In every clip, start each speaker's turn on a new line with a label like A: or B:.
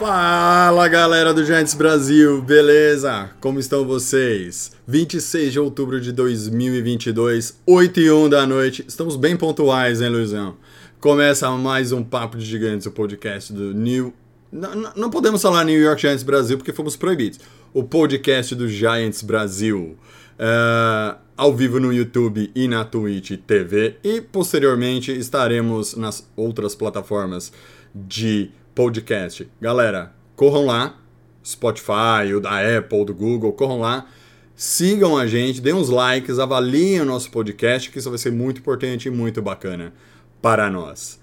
A: Fala galera do Giants Brasil, beleza? Como estão vocês? 26 de outubro de 2022, 8 e 1 da noite. Estamos bem pontuais, hein, Luizão? Começa mais um Papo de Gigantes, o podcast do New. Não, não- podemos falar New York Giants Brasil porque fomos proibidos. O podcast do Giants Brasil. É, ao vivo no YouTube e na Twitch TV. E posteriormente estaremos nas outras plataformas de podcast. Galera, corram lá. Spotify, o da Apple, do Google, corram lá. Sigam a gente, deem uns likes, avaliem o nosso podcast, que isso vai ser muito importante e muito bacana para nós.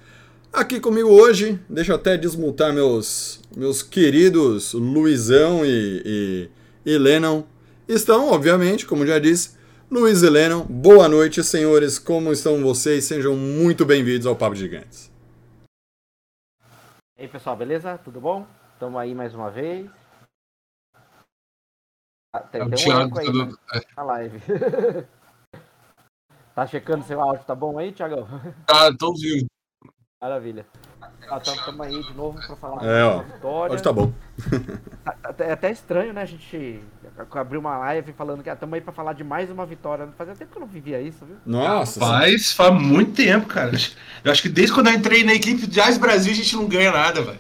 A: Aqui comigo hoje, deixa eu até desmutar meus, meus queridos Luizão e, e, e Lennon. Estão, obviamente, como já disse, Luiz e Lennon. Boa noite, senhores. Como estão vocês? Sejam muito bem-vindos ao Papo Gigantes.
B: E aí pessoal, beleza? Tudo bom? Estamos aí mais uma vez. Ah, Tem,
C: É
B: um
C: Thiago,
B: aí
C: tudo-
B: na, na live. tá checando seu áudio, tá bom aí, Thiagão?
C: Ah, tô ouvindo.
B: Maravilha. Estamos aí de novo para falar
A: É, ó.
B: uma vitória.
A: Hoje tá bom.
B: É até estranho, né? A gente abriu uma live falando que estamos aí para falar de mais uma vitória. Fazia tempo que eu não vivia isso, viu?
A: Nossa.
C: Faz, faz muito tempo, cara. Eu acho que desde quando eu entrei na equipe de Jazz Brasil, a gente não ganha nada, velho.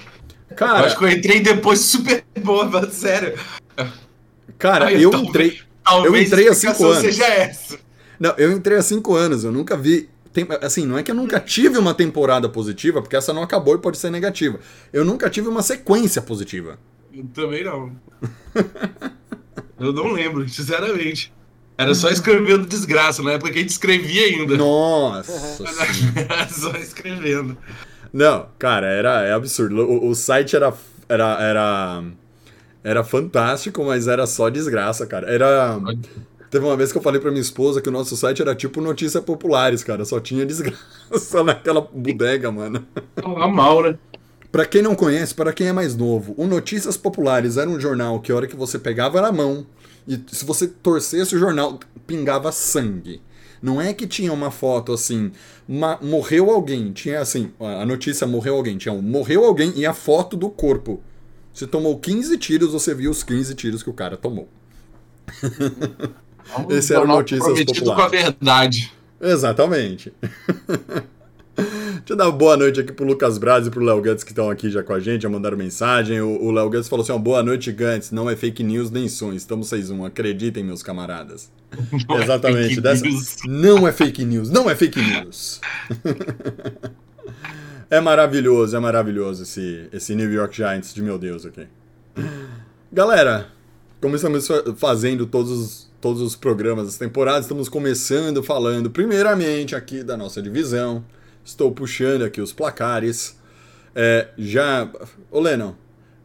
C: Eu
A: Cara,
C: acho que eu entrei depois super boa, mano, sério.
A: cara,
C: Ai,
A: eu
C: talvez-
A: entrei.
C: Talvez
A: entrei há cinco anos.
C: seja essa.
A: Não, eu entrei há cinco anos, eu nunca vi. Tem- assim, não é que eu nunca tive uma temporada positiva, porque essa não acabou e pode ser negativa. Eu nunca tive uma sequência positiva.
C: Eu também não. Eu não lembro, sinceramente. Era só escrevendo desgraça, na época que a gente escrevia ainda.
A: Nossa.
C: Era só escrevendo.
A: Não, cara, era é absurdo. O, o site era, era, era, era fantástico, mas era só desgraça, cara. Era. Teve uma vez que eu falei pra minha esposa que o nosso site era tipo notícias populares, cara. Só tinha desgraça naquela bodega, mano.
C: Mal, né?
A: Pra quem não conhece, para quem é mais novo, o Notícias Populares era um jornal que a hora que você pegava na mão e se você torcesse o jornal, pingava sangue. Não é que tinha uma foto assim, ma- morreu alguém, tinha assim, a notícia morreu alguém, tinha um morreu alguém e a foto do corpo. Se tomou 15 tiros, você viu os 15 tiros que o cara tomou. Esse era o Notícias
C: Prometido com a
A: Populares.
C: verdade.
A: Exatamente. Deixa eu dar uma boa noite aqui pro Lucas Braz e pro Léo Gantz que estão aqui já com a gente, já mandaram mensagem. O Léo Gantz falou assim: ó, boa noite, Gantz. Não é fake news nem sonho. Estamos 6-1. Acreditem, meus camaradas.
C: Não é
A: Exatamente.
C: fake
A: dessa-
C: news.
A: Não é fake news. Não é fake news. é maravilhoso, é maravilhoso esse, esse New York Giants de meu Deus aqui. Galera, como estamos fa- fazendo todos os, todos os programas das temporadas, estamos começando falando primeiramente aqui da nossa divisão. Estou puxando aqui os placares. É, já. Ô Lennon,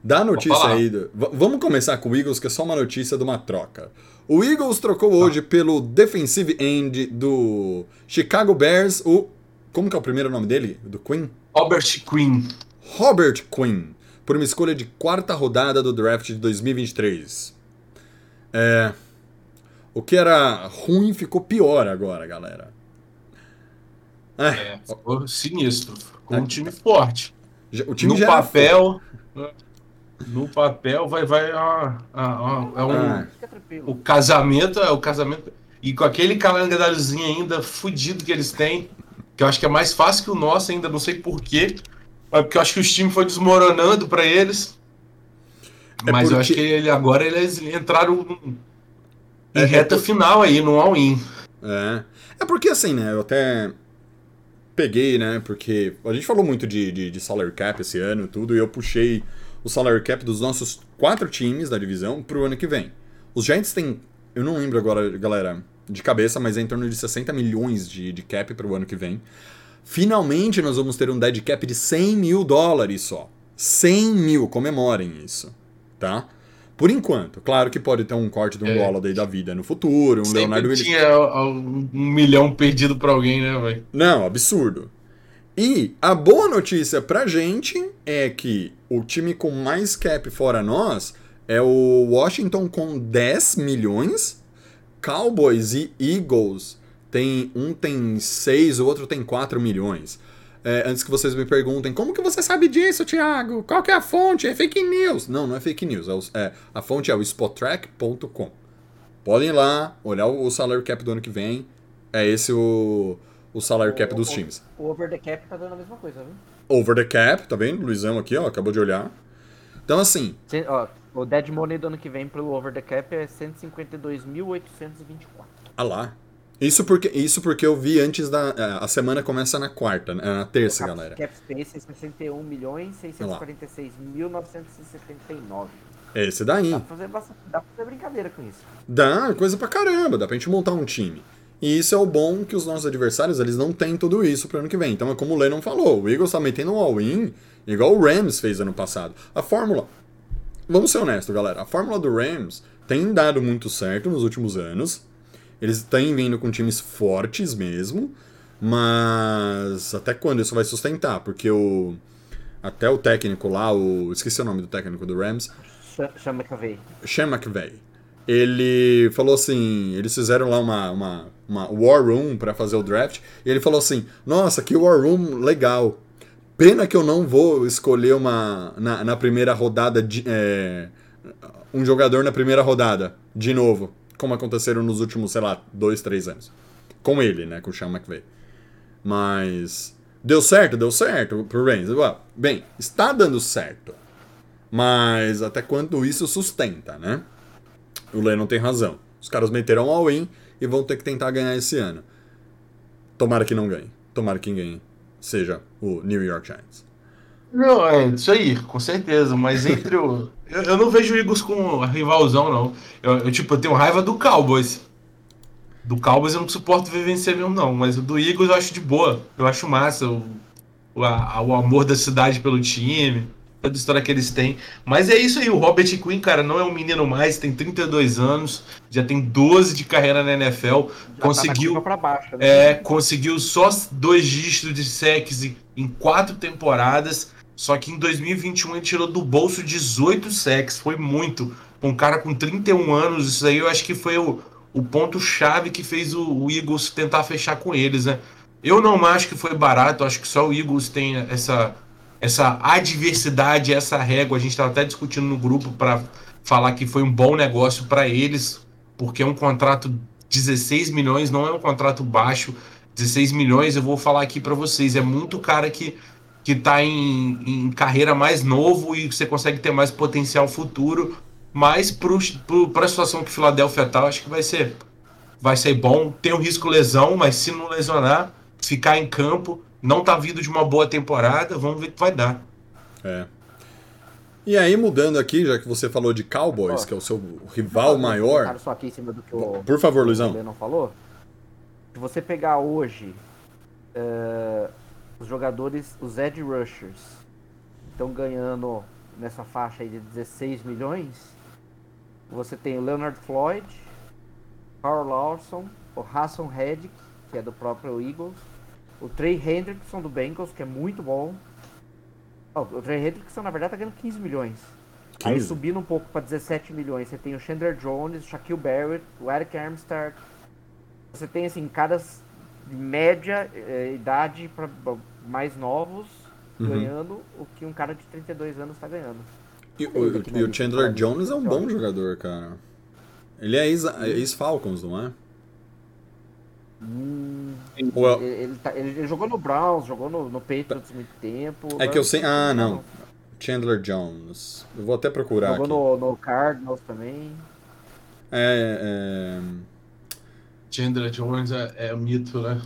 A: dá notícia aí. do- vamos começar com o Eagles, que é só uma notícia de uma troca. O Eagles trocou hoje pelo defensive end do Chicago Bears, o. Como que é o primeiro nome dele? Do Queen?
C: Robert Quinn.
A: Robert Quinn, por uma escolha de quarta rodada do draft de 2023. É, o que era ruim ficou pior agora, galera. É,
C: É, ficou sinistro. Ficou um time forte.
A: o time
C: No papel. No papel vai, vai ah, ah, ah, é um,
A: Ah.
C: O casamento, é o casamento. E com aquele calendáriozinho ainda fudido que eles têm, que eu acho que é mais fácil que o nosso ainda, não sei porquê. Mas porque eu acho que os times foi desmoronando pra eles.
A: É
C: Mas eu
A: porque-
C: acho que ele, agora eles entraram num- em
A: É- é
C: reta
A: por-
C: final aí, no all-in.
A: É. É porque assim, né? Eu até peguei, né? Porque a gente falou muito de, de, de salary cap esse ano e tudo, e eu puxei o salary cap dos nossos quatro times da divisão pro ano que vem. Os Giants têm, eu não lembro agora, galera, de cabeça, mas é em torno de 60 milhões de, de cap pro ano que vem. Finalmente nós vamos ter um dead cap de 100 mil dólares só. 100 mil, comemorem isso, tá? Por enquanto. Claro que pode ter um corte de um
C: É.
A: Holiday da vida no futuro, um
C: Sempre
A: Leonardo Williams.
C: tinha um, um milhão perdido pra alguém, né, velho?
A: Não, absurdo. E a boa notícia pra gente é que o time com mais cap fora nós é o Washington com 10 milhões. Cowboys e Eagles tem um tem 6, o outro tem 4 milhões. É, antes que vocês me perguntem, como que você sabe disso, Thiago? Qual que é a fonte? É fake news? Não, não é fake news. é o- é- a fonte é o spottrack.com. Podem ir lá, olhar o, o salary cap do ano que vem. É esse o, o salary cap dos times.
B: O over the cap tá dando a mesma coisa, viu?
A: Over the cap, tá vendo? Luizão aqui, ó, acabou de olhar. Então, assim,
B: ó, o dead money do ano que vem pro over the cap é 152.824.
A: ah lá. Isso porque, isso porque eu vi antes da. é, A semana começa na quarta, né? na terça, galera.
B: cap space é 61 milhões 646.979.
A: É esse daí.
B: Dá pra, fazer dá pra fazer brincadeira com isso.
A: Dá coisa pra caramba, dá pra gente montar um time. E isso é o bom que os nossos adversários, eles não têm tudo isso pro ano que vem. Então é como o Lennon falou, o Eagles tá metendo um all-in, igual o Rams fez ano passado. A fórmula, vamos ser honestos, galera, a fórmula do Rams tem dado muito certo nos últimos anos. Eles têm vindo com times fortes mesmo, mas até quando isso vai sustentar? Porque o até o técnico lá, o esqueci o nome do técnico do Rams,
B: Chama McAvey.
A: Sean McVay. Ele falou assim, eles fizeram lá uma, uma, uma War Room pra fazer o draft, e ele falou assim, nossa, que War Room legal. Pena que eu não vou escolher uma na, na primeira rodada de, é, um jogador na primeira rodada, de novo, como aconteceram nos últimos, sei lá, dois, três anos. Com ele, né, com o Sean McVay. Mas deu certo, deu certo pro Reigns. Bem, está dando certo. Mas até quando isso sustenta, né? O Lennon tem razão. Os caras meteram all-in e vão ter que tentar ganhar esse ano. Tomara que não ganhe. Tomara que ganhe seja o New York Giants.
C: Não, é isso aí, com certeza. Mas entre o. Eu, eu não vejo o Eagles com rivalzão, não. Eu, eu, tipo, eu tenho raiva do Cowboys. Do Cowboys eu não suporto ver vencer mesmo, não. Mas o do Eagles eu acho de boa. Eu acho massa. O, o, a- o amor da cidade pelo time. Toda a história que eles têm. Mas é isso aí, o Robert Quinn, cara, não é um menino mais, tem 32 anos, já tem 12 de carreira na NFL,
B: Já Tá
C: conseguiu.
B: pra baixo, né?
C: É, conseguiu só dois dígitos de sacks em- em quatro temporadas. Só que em 2021 ele tirou do bolso 18 sacks. Foi muito. Um cara com 31 anos, isso aí eu acho que foi o, o ponto-chave que fez o, o Eagles tentar fechar com eles, né? Eu não acho que foi barato, acho que só o Eagles tem essa, essa adversidade, essa régua. A gente estava até discutindo no grupo para falar que foi um bom negócio para eles, porque é um contrato 16 milhões não é um contrato baixo. 16 milhões, eu vou falar aqui para vocês, é muito cara que que tá em, em carreira mais novo e você consegue ter mais potencial futuro, mas para a situação que o Philadelphia tá, eu acho que vai ser vai ser bom. Tem um risco lesão, mas se não lesionar, ficar em campo, não tá vindo de uma boa temporada, vamos ver o que vai dar.
A: É. E aí, mudando aqui, já que você falou de Cowboys,
B: Ó.
A: que é o seu rival maior.
B: só aqui em cima do que o,
A: Por favor,
B: o
A: Luizão.
B: Lennon falou. Se você pegar hoje eh, os jogadores, os edge rushers, estão ganhando nessa faixa aí de 16 milhões. Você tem o Leonard Floyd, Carl Lawson, o Hassan Reddick, que é do próprio Eagles, o Trey Hendrickson do Bengals, que é muito bom. Ó, o Trey Hendrickson, na verdade, tá ganhando 15 milhões. Aí
A: 15?
B: subindo um pouco para 17 milhões, você tem o Chandler Jones, o Shaquille Barrett, o Eric Armstead. Você tem assim, caras de média eh, idade para mais novos
A: Uhum.
B: ganhando o que um cara de 32 anos tá ganhando.
A: E, o, e o Chandler
B: tá?
A: Jones é um bom jogador, cara. Ele é ex- é ex-Falcons, não é?
B: Hum,
A: é-
B: ele, ele tá- ele- ele jogou no Browns, jogou no, no Patriots muito tempo.
A: É que eu sei.
B: não
A: Ah, não. Chandler Jones. Eu vou até procurar
B: Jogou
A: aqui.
B: no, no Cardinals também.
A: É,
C: Chandler Jones é, é um mito, né?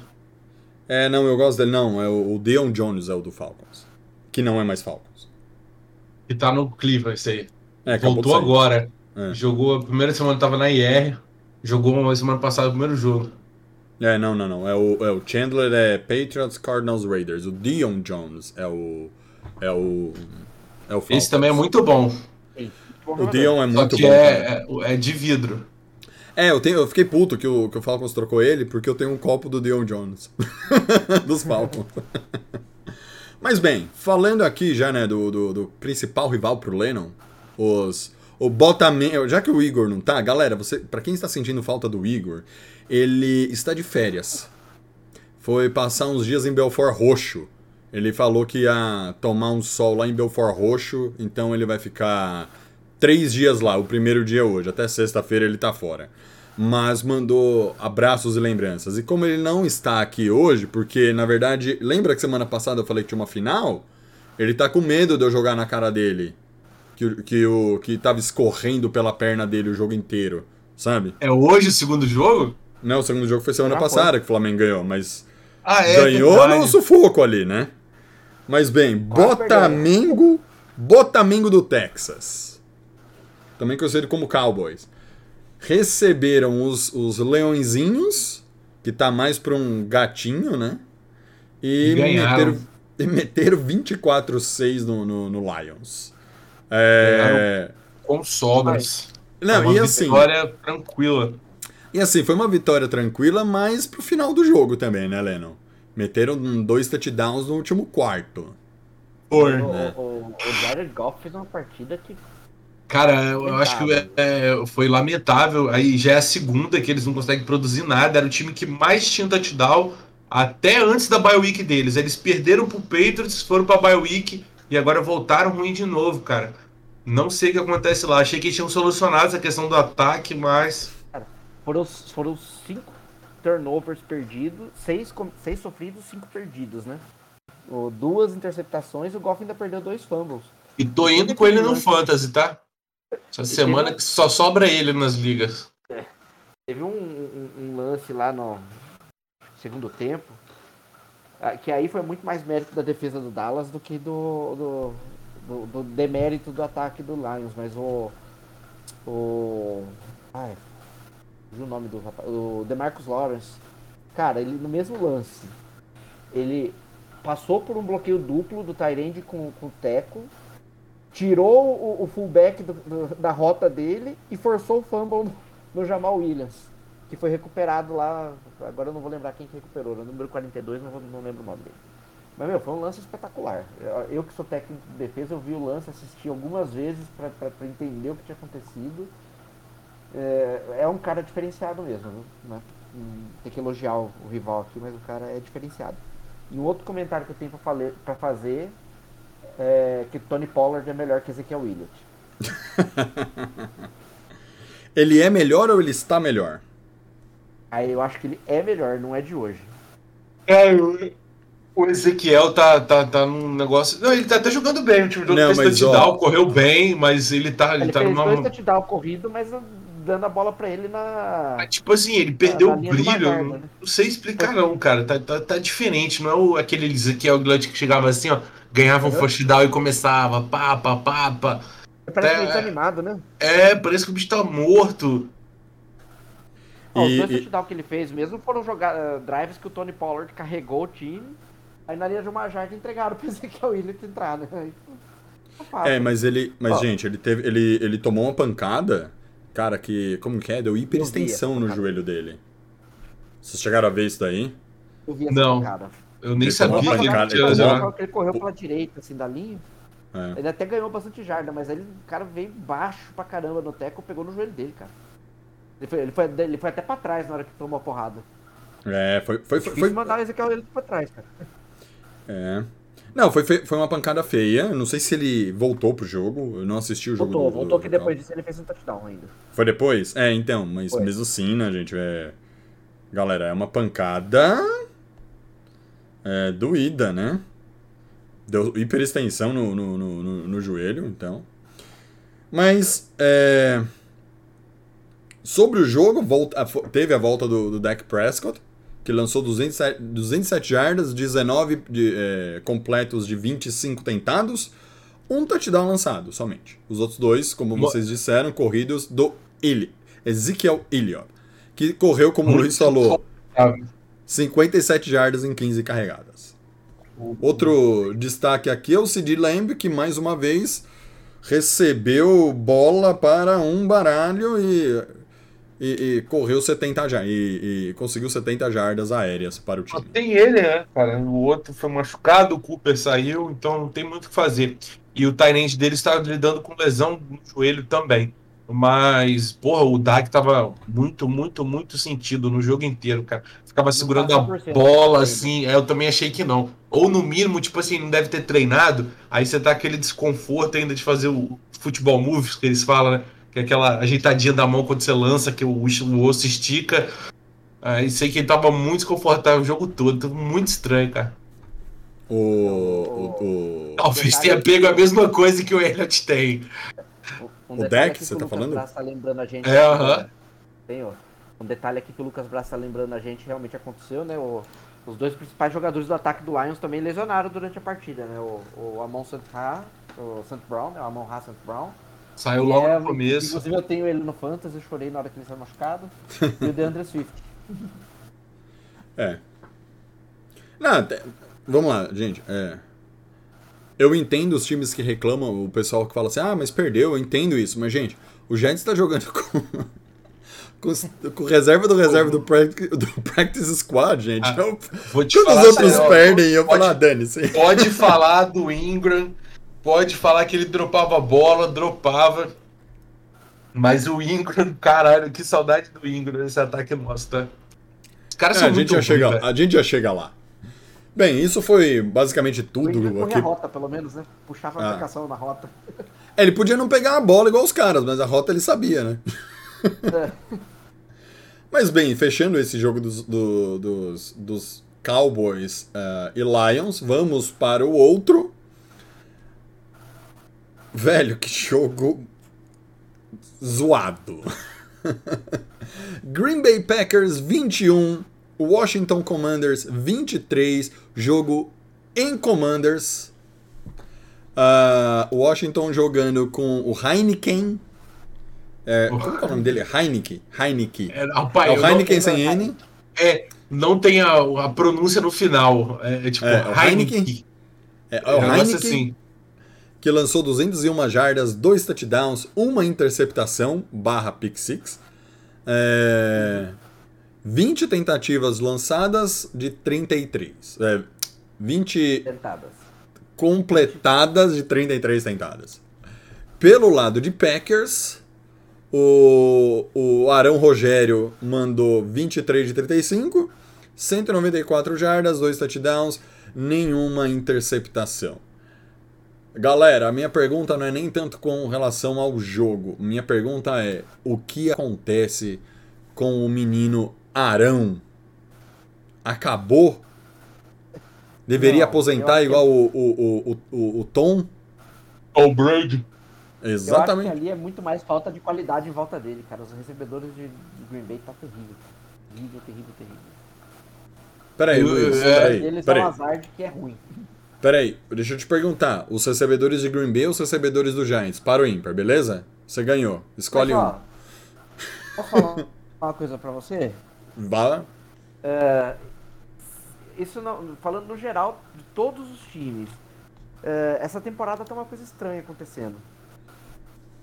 A: É, não, eu gosto dele. Não, é o, o Deon Jones é o do Falcons. Que não é mais Falcons.
C: E tá no Cleveland, isso aí.
A: É,
C: Voltou agora.
A: É.
C: Jogou a primeira semana tava na IR. Jogou uma semana passada o primeiro jogo.
A: É, não, não, não. É o, é o Chandler é Patriots, Cardinals, Raiders. O Dion Jones é o. É o. É o Falcons.
C: Esse também é muito bom.
A: O. Dion é
C: Só
A: muito
C: que
A: bom.
C: é, é, é de vidro.
A: É, eu, tenho, eu fiquei puto que o, que o Falcons trocou ele, porque eu tenho um copo do Dion Jones. Dos Falcons. Mas bem, falando aqui já, né, do, do, do principal rival pro Lennon, os. O Botaman. Já que o Igor não tá, galera, você, para quem está sentindo falta do Igor, ele está de férias. Foi passar uns dias em Belfort Roxo. Ele falou que ia tomar um sol lá em Belfort Roxo, então ele vai ficar três dias lá. O primeiro dia é hoje, até sexta-feira ele tá fora. Mas mandou abraços e lembranças. E como ele não está aqui hoje, porque na verdade, lembra que semana passada eu falei que tinha uma final? Ele tá com medo de eu jogar na cara dele. Que, o- que, o, que tava escorrendo pela perna dele o jogo inteiro, sabe?
C: É hoje o segundo jogo?
A: Não, o segundo jogo foi semana
B: Já
A: passada que o Flamengo ganhou, mas
C: Ah, é.
A: ganhou
C: verdade.
A: no sufoco ali, né? Mas bem, Botamengo, Botamengo do Texas. Também conhecido como Cowboys. Receberam os, os leõezinhos, que tá mais pra um gatinho, né? E
C: Ganharam.
A: meteram, e meteram 24-6 no, no, no Lions. É...
C: Com sobras.
A: Não,
C: uma
A: e assim,
C: vitória tranquila.
A: e assim, foi uma vitória tranquila, mas pro final do jogo também, né, Lennon? Meteram dois touchdowns no último quarto.
C: Foi.
B: O,
A: né?
B: o, o Jared Goff fez uma partida que.
C: Cara, eu acho que é- é, foi lamentável. Aí já é a segunda que eles não conseguem produzir nada. Era o time que mais tinha touchdown até antes da bye week deles. Eles perderam pro Patriots, foram pra bye week e agora voltaram ruim de novo, cara. Não sei o que acontece lá. Achei que eles tinham solucionado essa questão do ataque, mas
B: Foram, foram cinco turnovers perdidos, seis, seis sofridos, cinco perdidos, né? Duas interceptações e o Goff ainda perdeu dois fumbles.
C: E tô indo com ele no Fantasy, tá? Essa semana que só sobra ele nas ligas.
B: Teve um, um- um lance lá no segundo tempo, ah, que aí foi muito mais mérito da defesa do Dallas do que do, do, do- do demérito do ataque do Lions, mas o. O. Ai, o nome do rapaz? O Demarcus Lawrence. Cara, ele no mesmo lance, ele passou por um bloqueio duplo do Tyrande com, com o Teco, tirou o, o fullback do- do- da rota dele e forçou o fumble no, Jamal Williams, que foi recuperado lá. Agora eu não vou lembrar quem que recuperou, no número 42, não, vou, não lembro o nome dele. Mas, meu, foi um lance espetacular. Eu, que sou técnico de defesa, eu vi o lance, assisti algumas vezes para entender o que tinha acontecido. É, é um cara diferenciado mesmo? Né? Tem que elogiar o, o rival aqui, mas o cara é diferenciado. E um outro comentário que eu tenho para fazer é que Tony Pollard é melhor que Ezequiel Williott.
A: Ele é melhor ou ele está melhor?
B: Aí eu acho que ele é melhor, não é de hoje.
C: É, o- o Ezequiel tá, tá, tá num negócio. Não, ele tá até jogando bem. O time do
A: Não,
C: fez
A: mas,
C: touchdown,
A: ó,
C: correu bem, mas ele tá, ele
B: Ele
C: tá
B: fez
C: numa.
B: dois touchdown corrido, mas dando a bola pra ele na.
C: Ah, Tipo assim, ele perdeu
B: na
C: o
B: linha do
C: brilho.
B: Magarda,
C: não,
B: né?
C: não sei explicar, não, cara. Tá, tá, tá diferente. Não é o, aquele Ezequiel Glutt que chegava assim, ó. Ganhava um first down e começava. Pá, pá, pá, pá.
B: Parece
C: É.
B: meio desanimado, né?
C: É, parece que o bicho tá morto.
B: Ó, os
A: E-
B: dois
A: e-
B: que ele fez mesmo foram jogar, eh, drives que o Tony Pollard carregou o time. Aí na linha de uma jarda entregaram pra Ezequiel Williott entrar, né? Aí, tá fácil.
A: É, mas ele. Mas,
B: Ó.
A: gente, ele teve. Ele, ele tomou uma pancada, cara, que. Como que é? Deu hiperextensão no joelho dele. Vocês chegaram a ver isso daí?
B: Eu vi essa
C: Não.
B: pancada.
C: Eu nem
A: Ele
C: sabia que ele tinha
A: ele tomou-.
B: Ele correu pela direita, assim, da linha.
A: É.
B: Ele até ganhou bastante jarda, mas aí o cara veio baixo pra caramba no teco pegou no joelho dele, cara. Ele foi, ele foi, ele foi até pra trás na hora que tomou a porrada.
A: É, foi. Foi, foi,
B: Foi mandar o Ezequiel Williott pra trás, cara.
A: é. Não, foi, foi uma pancada feia. Não sei se ele voltou pro jogo. Eu não assisti o jogo.
B: Voltou,
A: do-
B: voltou
A: do-
B: que depois disso ele fez um touchdown ainda.
A: Foi depois? É, então, mas
B: Foi.
A: mesmo assim, né, gente? É... Galera, é uma pancada. É, doída, né? Deu hiperextensão no, no, no, no- no joelho, então. Mas, é... Sobre o jogo, volta, teve a volta do, do Dak Prescott, que lançou 207, 207 jardas, 19 de, é, completos de 25 tentados, um touchdown lançado somente. Os outros dois, como
C: Mo-
A: vocês disseram, corridos do Ili, Ezekiel Elliott, que correu, como o Luiz falou, 57 jardas em 15 carregadas. Outro destaque aqui é o Sid Lamb, que mais uma vez recebeu bola para um baralho e, e, e correu 70 jardas. E, e conseguiu 70 jardas aéreas para o
C: Só
A: time.
C: tem ele, né, cara? O outro foi machucado, o Cooper saiu, então não tem muito o que fazer. E o Tyrande dele está lidando com lesão no joelho também. Mas, porra, o Dak tava muito, muito, muito sentido no jogo inteiro, cara. Ficava segurando a
B: 100%
C: bola, assim. é, Eu também achei que não. Ou no mínimo, tipo assim, não deve ter treinado. Aí você tá aquele desconforto ainda de fazer o futebol moves que eles falam, né? Que é aquela ajeitadinha da mão quando você lança, que o, o osso estica. Aí sei que ele tava muito desconfortável o jogo todo. Tava muito estranho, cara.
A: O, o, o-
C: Talvez tenha
B: é
C: pego a mesma coisa que o Elliot tem.
B: Um
A: O
B: detalhe
A: deck, você
B: que
A: tá
B: o Lucas
A: falando?
B: Braz tá lembrando a gente.
C: É, aham.
B: Tem, ó. Um detalhe aqui que o Lucas Braz tá lembrando a gente realmente aconteceu, né? O- os dois principais jogadores do ataque do Lions também lesionaram durante a partida, né? O, o Amon St. Ha, o St. Brown, né? O Amon Ha St. Brown.
C: Saiu
B: E
C: logo
B: é-
C: no começo.
B: Inclusive eu tenho ele no Fantasy, eu chorei na hora que ele saiu machucado. e o DeAndre Swift.
A: É. Não, vamos lá, gente. É. Eu entendo os times que reclamam, o pessoal que fala assim, ah, mas perdeu, eu entendo isso. Mas, gente, o Giants tá jogando com. Com, com reserva do reserva do practice, do practice Squad, gente.
C: Ah,
A: Então,
C: Vou te
A: quando
C: falar,
A: os outros
C: sério,
A: perdem, eu
C: pode-
A: falo, ah, dane-se.
C: Pode falar do Ingram, pode falar que ele dropava bola, dropava. Mas o Ingram, caralho, que saudade do Ingram nesse ataque nosso, tá? Os caras
A: É,
C: são
A: a, gente
C: muito
A: já
C: ruins,
A: chega, a gente já chega lá. Bem, isso foi basicamente tudo
B: corria
A: aqui.
B: a rota, pelo menos, né? Puxava a
A: Ah.
B: marcação na rota.
A: É, ele podia não pegar a bola igual os caras, mas a rota ele sabia, né? mas bem, fechando esse jogo dos, do- dos, dos Cowboys ah, e Lions, vamos para o outro. Velho, que jogo zoado. Green Bay Packers 21, Washington Commanders 23, jogo em Commanders. Ah, Washington jogando com o Heineken. É, como que é o nome dele? Heineken. Heineken.
C: É, rapaz,
A: É o Heineken sem N.
C: É, não tem a, a pronúncia no final. É, é tipo,
A: É, o
C: Heineken.
A: Heineken. É, é
C: É
A: o
C: negócio
A: Heineken
C: assim.
A: que lançou 201 jardas, dois touchdowns, uma interceptação, barra pick six. É, 20 tentativas lançadas de 33. É, 20
B: Tentadas.
A: completadas de 33 tentadas. Pelo lado de Packers, o, o Arão Rogério mandou 23 de 35, 194 jardas, 2 touchdowns, nenhuma interceptação. Galera, a minha pergunta não é nem tanto com relação ao jogo. Minha pergunta é: o que acontece com o menino Arão? Acabou? Deveria
B: Não,
A: aposentar igual o, o, o, o, o Tom?
C: O Brady.
B: Eu acho que
A: Exatamente.
B: ali é muito mais falta de qualidade em volta dele, cara. Os recebedores de, Green Bay tá terrível. Terrível, terrível, terrível.
A: Peraí, Luiz,
C: é,
A: peraí,
B: Eles
A: peraí,
B: são um azar de que é ruim.
A: peraí. Deixa eu te perguntar. Os recebedores de Green Bay ou os recebedores do Giants? Para o ímpar, beleza? Você ganhou. Escolhe
B: Mas,
A: um.
B: ó, Posso falar uma coisa pra você?
A: Vá.
B: Isso não, falando no geral de todos os times. é, essa temporada tá uma coisa estranha acontecendo.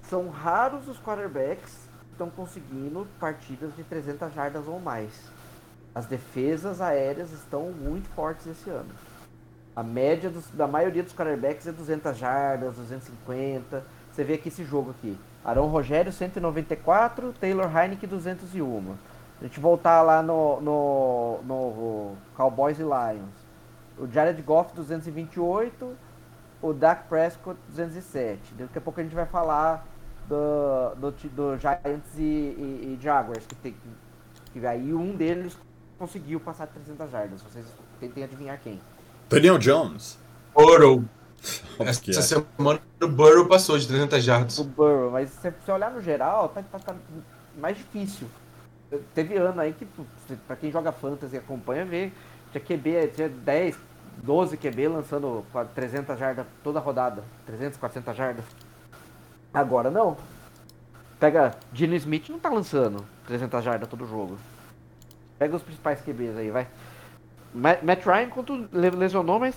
B: São raros os quarterbacks que estão conseguindo partidas de 300 jardas ou mais. As defesas aéreas estão muito fortes esse ano. A média dos- da maioria dos quarterbacks é 200 jardas, 250. Você vê aqui esse jogo aqui. Arão Rogério 194, Taylor Heineken 201. A gente voltar lá no, no, no Cowboys e Lions. O Jared Goff 228, o Dak Prescott 207. Daqui a pouco a gente vai falar do, do, do Giants e, e- e Jaguars, que, tem, que aí um deles conseguiu passar de 300 jardas. Vocês tentem adivinhar quem.
A: Daniel Jones.
C: Burrow. Essa
A: é.
C: semana o Burrow passou de 300 jardas.
B: O Burrow, mas se você olhar no geral, tá, tá- tá mais difícil. Teve ano aí que, pô, pra quem joga Fantasy e acompanha, vê, tinha QB, tinha 10, 12 QB lançando qua- 300 jardas toda rodada. 300, 400 jardas. Agora não. Pega, Gino Smith não tá lançando 300 jardas todo jogo. Pega os principais QBs aí, vai. Ma- Matt Ryan, quando le- lesionou, mas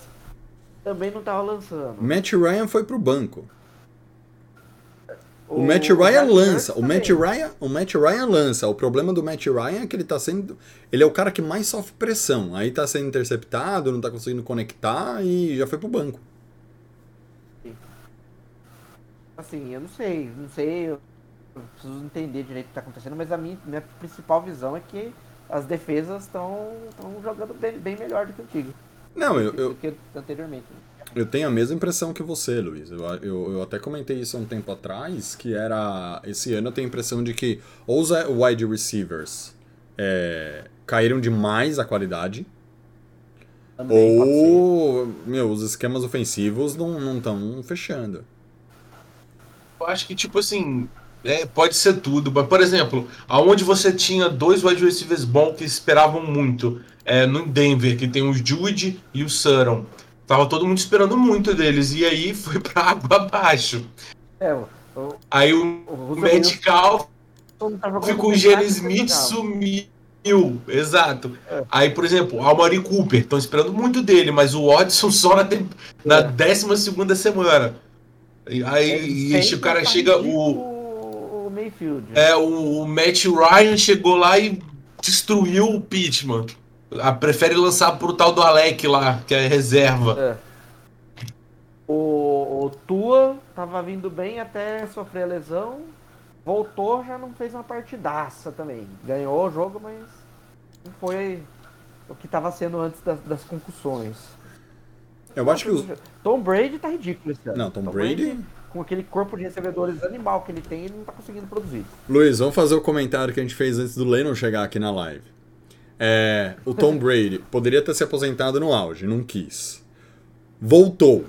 B: também não tava lançando.
A: Matt Ryan foi pro banco. O, Matt Ryan lança, o Matt. Ryan, o Matt Ryan lança. O problema do Matt Ryan é que ele tá sendo, ele é o cara que mais sofre pressão. Aí tá sendo interceptado, não tá conseguindo conectar e já foi pro banco.
B: Assim, eu não sei, não sei, eu preciso entender direito o que tá acontecendo, mas a minha, minha principal visão é que as defesas estão jogando bem, bem melhor do que o antigo.
A: Não, eu,
B: do
A: eu,
B: que anteriormente.
A: Eu tenho a mesma impressão que você, Luiz. Eu, eu, eu até comentei isso há um tempo atrás, que era. Esse ano eu tenho a impressão de que ou os wide receivers é, caíram demais a qualidade,
B: Também
A: ou meu, os esquemas ofensivos não estão fechando.
C: Eu acho que, tipo assim, é, pode ser tudo. Mas, por exemplo, aonde você tinha dois wide receivers bons que esperavam muito, é, no Denver, que tem o Jude e o Sutton. Tava todo mundo esperando muito deles. E aí foi pra água abaixo.
B: É, o,
C: Aí o,
B: o
C: o
B: jogando
C: ficou o Gene Smith sumiu. Exato.
B: É.
C: Aí, por exemplo, o Amari Cooper, estão esperando muito dele, mas o Watson só na, tem- na
B: É.
C: 12 segunda semana. E Aí
B: sempre
C: o cara chega, o,
B: o Mayfield.
C: é, o, o Matt Ryan chegou lá e destruiu o Pittman. Ah, prefere lançar pro tal do Alec lá, que é reserva.
B: É. O, o Tua tava vindo bem até sofrer a lesão. Voltou, já não fez uma partidaça também. Ganhou o jogo, mas não foi o que tava sendo antes das, das concussões.
A: Eu acho que os,
B: Tom Brady tá ridículo esse ano.
A: Não, Tom Brady-
B: Com aquele corpo de recebedores animal que ele tem, ele não tá conseguindo produzir.
A: Luiz, vamos fazer o comentário que a gente fez antes do Lennon chegar aqui na live. É, o Tom Brady poderia ter se aposentado no auge, não quis. Voltou.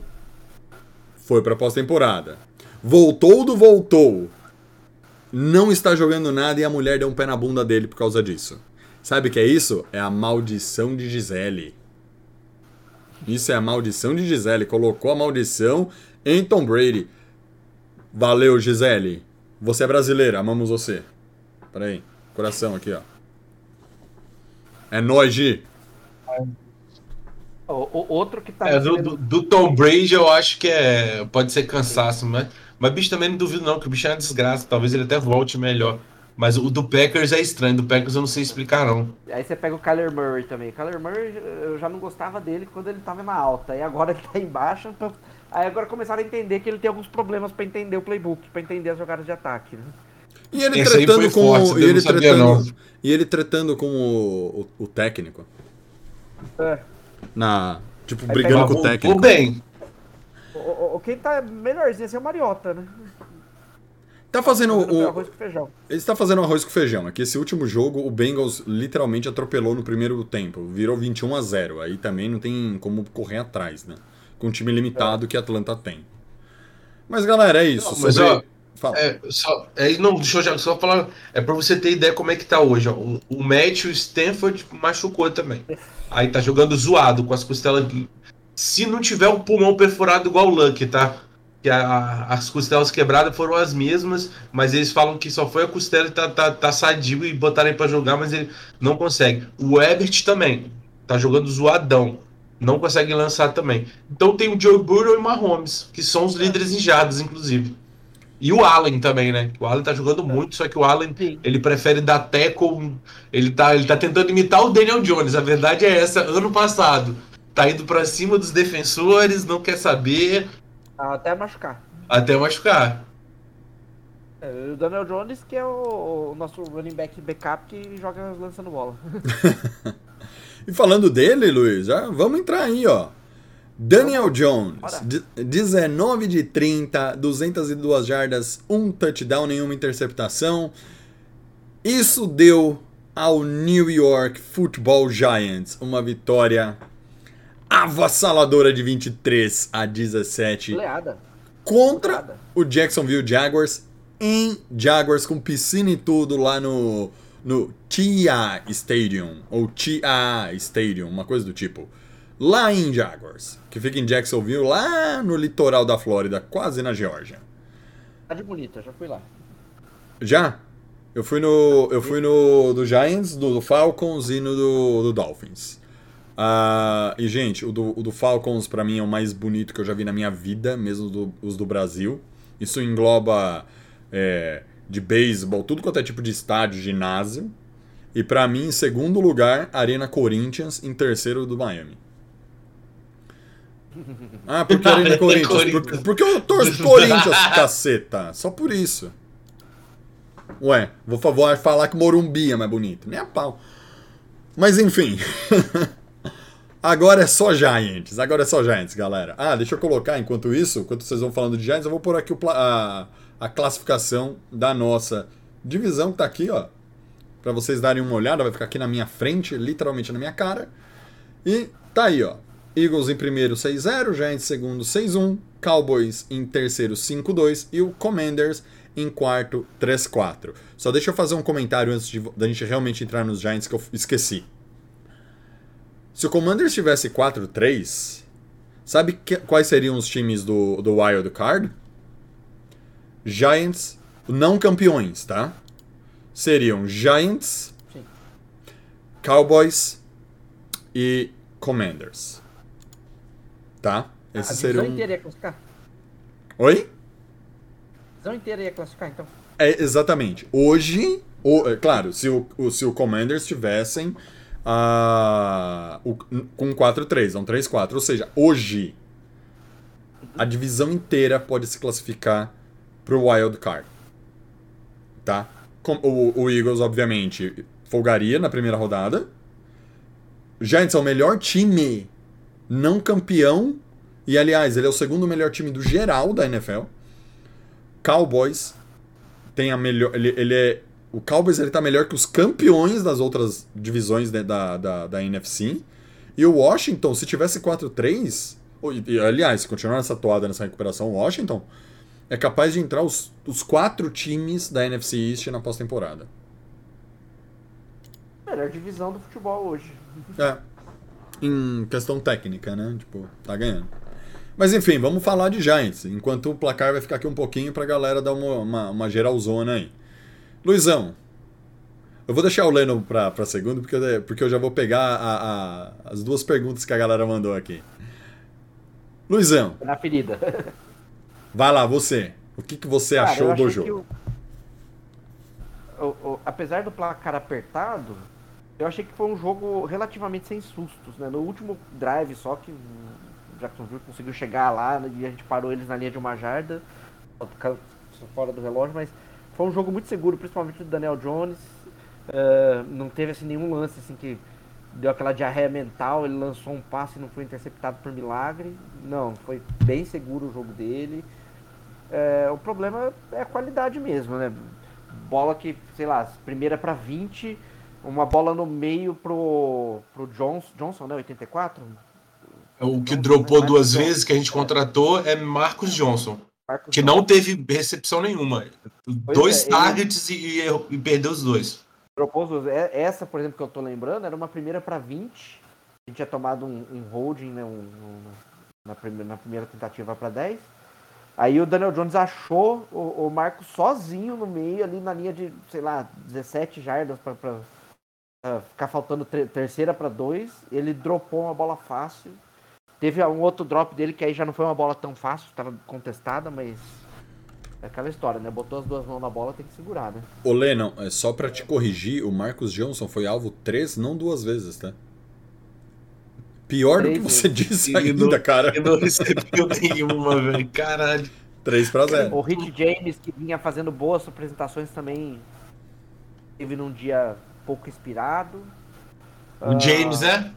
A: Foi pra pós-temporada. Voltou do voltou. Não está jogando nada e a mulher deu um pé na bunda dele por causa disso. Sabe o que é isso? É a maldição de Gisele. Isso é a maldição de Gisele. Colocou a maldição em Tom Brady. Valeu, Gisele. Você é brasileira, amamos você. Peraí, coração aqui, ó. É nóis, Gi.
B: O, o- outro que tá
C: É, do, do- do Tom Brady eu acho que é, pode ser cansaço, mas, mas bicho também não duvido não, que o bicho é uma desgraça. Talvez ele até volte melhor. Mas o do Packers é estranho, do Packers eu não sei explicar não.
B: Aí você pega o Kyler Murray também. Kyler Murray, eu já não gostava dele quando ele tava na alta. E agora ele tá em baixa. então- Aí agora começaram a entender que ele tem alguns problemas pra entender o playbook, pra entender as jogadas de ataque. Né?
A: E ele
C: Esse
A: tretando com
C: forte,
A: o, e ele
C: sabia,
A: tretando,
C: não.
A: e ele tretando com o, o, o técnico.
B: É.
A: Na, tipo,
B: Aí
A: brigando
B: pega
A: com o técnico.
C: bem.
B: O, o, quem tá melhorzinho assim é o Mariota, né?
A: Tá fazendo
B: Fazendo
A: o,
B: arroz com feijão.
A: Ele está fazendo arroz com feijão. É que esse último jogo, o Bengals literalmente atropelou no primeiro tempo. Virou 21 a 0. Aí também não tem como correr atrás, né? Com o time limitado que a Atlanta tem. Mas, galera, é isso.
C: Não, mas,
A: Sobre-
C: ó,
A: Fala.
C: É, só, é, não, deixa eu já só falar. É pra você ter ideia como é que tá hoje. Ó. O, o Matt o Stanford machucou também. Aí tá jogando zoado com as costelas. Se não tiver o pulmão perfurado igual o Luck, tá? Que a- as costelas quebradas foram as mesmas, mas eles falam que só foi a costela e tá, tá, tá sadio e botaram ele pra jogar, mas ele não consegue. O Ebert também. Tá jogando zoadão. Não consegue lançar também. Então tem o Joe Burrow e o Mahomes, que são os líderes em inclusive. E o Allen também, né? O Allen tá jogando muito, só que o Allen,
B: Sim.
C: ele prefere dar tackle. Ele tá, ele tá tentando imitar o Daniel Jones. A verdade é essa. Ano passado, tá indo pra cima dos defensores, não quer saber,
B: Até machucar.
C: até machucar.
B: É, o Daniel Jones, que é o, o nosso running back backup que joga lançando bola.
A: E falando dele, Luiz, já vamos entrar aí, ó. Daniel Jones,
B: Bora.
A: de- 19 de 30, 202 jardas, um touchdown, nenhuma interceptação. Isso deu ao New York Football Giants uma vitória avassaladora de 23 a 17
B: Goleada.
A: contra
B: Goleada.
A: o Jacksonville Jaguars em Jaguars com piscina e tudo lá no no TIA Stadium ou TIA Stadium, uma coisa do tipo. Lá em Jaguars, que fica em Jacksonville, lá no litoral da Flórida, quase na Geórgia.
B: Cidade bonita, já fui lá.
A: Já? Eu fui no eu fui no do Giants, do, do Falcons e no do, do Dolphins. Ah, e gente, o do, o do Falcons pra mim é o mais bonito que eu já vi na minha vida, mesmo do- os do Brasil. Isso engloba é, de beisebol, tudo quanto é tipo de estádio, ginásio. E pra mim, em segundo lugar, Arena Corinthians, em terceiro do Miami. Ah, porque Arena
C: Arena
A: Corinthians?
C: Corinthians.
A: Porque, porque eu torço pro Corinthians, caceta. Só por isso. Ué, vou fa- vou falar que Morumbi é mais bonito. Nem a pau. Mas enfim. Agora é só Giants. Agora é só Giants, galera. Ah, deixa eu colocar, enquanto isso, enquanto vocês vão falando de Giants, eu vou pôr aqui a, a classificação da nossa divisão que tá aqui, ó. Pra vocês darem uma olhada, vai ficar aqui na minha frente, literalmente na minha cara. E tá aí, ó. Eagles em primeiro 6-0, Giants em segundo 6-1, Cowboys em terceiro 5-2 e o Commanders em quarto 3-4. Só deixa eu fazer um comentário antes de, da gente realmente entrar nos Giants que eu esqueci. Se o Commanders tivesse 4-3, sabe que- quais seriam os times do, do Wild Card? Giants, não campeões, tá? Seriam Giants,
B: Sim.
A: Cowboys e Commanders. Tá?
B: A
A: Esses
B: divisão
A: seriam.
B: inteira ia classificar?
A: Oi?
B: A divisão inteira ia classificar, então.
A: É, exatamente. Hoje, o, é, claro, se o, o- se o Commanders tivessem ah, o- com 4-3, não 3-4. Ou seja, hoje a divisão inteira pode se classificar pro Wild Card. Tá? Com- o, o Eagles, obviamente, folgaria na primeira rodada. Giants é o melhor time não campeão. E, aliás, ele é o segundo melhor time do geral da NFL. Cowboys tem a melhor. Ele, ele é. O Cowboys ele tá melhor que os campeões das outras divisões né, da, da, da NFC. E o Washington, se tivesse 4-3. ou- e, Aliás, se continuar nessa toada, nessa recuperação, o Washington é capaz de entrar os, os quatro times da NFC East na pós-temporada.
B: Melhor divisão do futebol hoje.
A: É. Em questão técnica, né? Tipo, tá ganhando. Mas enfim, vamos falar de Giants. Enquanto o placar vai ficar aqui um pouquinho pra galera dar uma, uma, uma geralzona aí. Luizão, eu vou deixar o Leno pra, pra segundo, porque eu, porque eu já vou pegar a- a- as duas perguntas que a galera mandou aqui. Luizão,
B: Na ferida.
A: vai lá, você. O que, que você
B: Cara,
A: achou do jogo?
B: o- o- apesar do placar apertado, eu achei que foi um jogo relativamente sem sustos, né? No último drive só que o Jacksonville conseguiu chegar lá né, e a gente parou eles na linha de uma jarda, fora do relógio, mas foi um jogo muito seguro, principalmente do Daniel Jones. Eh, não teve assim, nenhum lance assim que deu aquela diarreia mental, ele lançou um passe e não foi interceptado por milagre. Não, foi bem seguro o jogo dele. É, o problema é a qualidade mesmo, né? Bola que, sei lá, primeira para 20, uma bola no meio pro, pro Johnson, Johnson, né? 84?
C: O que
B: Johnson,
C: dropou
B: né?
C: duas vezes que a gente contratou é Marcos Johnson,
B: Marcos
C: que
B: Johnson.
C: não teve recepção nenhuma. dois
B: é, ele-
C: targets e, e e perdeu os dois.
B: Dropou. É- Essa, por exemplo, que eu tô lembrando, era uma primeira para 20. A gente tinha tomado um, um holding, né? um- um- na, primeira, na primeira tentativa para 10. Aí o Daniel Jones achou o, o Marcos sozinho no meio, ali na linha de, sei lá, 17 jardas para ficar faltando terceira para 2. Ele dropou uma bola fácil. Teve um outro drop dele que aí já não foi uma bola tão fácil, estava contestada, mas é aquela história, né? Botou as duas mãos na bola, tem que segurar, né?
A: Ô, Lennon, é só pra te corrigir, o Marcos Johnson foi alvo três, não duas vezes, tá? Pior do que
B: Três
A: você disse ainda,
C: não-
A: cara.
C: E não recebeu nenhuma, velho. Caralho.
A: 3 pra 0.
B: O Rich James, que vinha fazendo boas apresentações também, teve num dia pouco inspirado.
C: O James, né?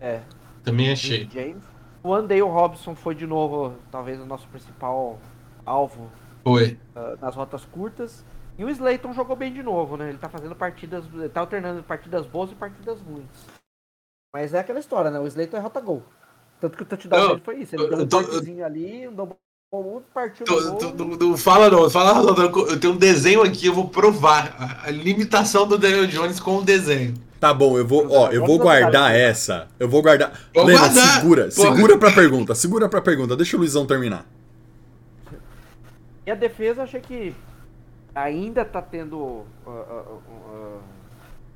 B: É,
C: Também achei.
B: James. O Andale Robson foi de novo, talvez, o nosso principal alvo
C: Foi.
B: ah, nas rotas curtas. E o Slayton jogou bem de novo, né? Ele tá fazendo partidas, ele tá alternando partidas boas e partidas ruins. Mas é aquela história, né? O Slayton é rota gol. Tanto que o touchdown
C: Eu-
B: dele foi isso. Ele
C: eu-
B: deu um
C: eu
B: toquezinho ali, um double move, partiu
C: Tu-
B: no
C: tu-
B: gol.
C: tu- Não fala não, fala não, não. Eu tenho um desenho aqui, eu vou provar a, a limitação do Daniel Jones com o desenho.
A: Tá bom, eu vou, ó, eu vou guardar essa. Eu vou guardar.
C: Vou
A: Lena,
C: guardar.
A: segura,
C: Pô.
A: segura pra pergunta, segura pra pergunta. Deixa o Luizão terminar.
B: E a defesa, eu achei que ainda tá tendo ah, ah,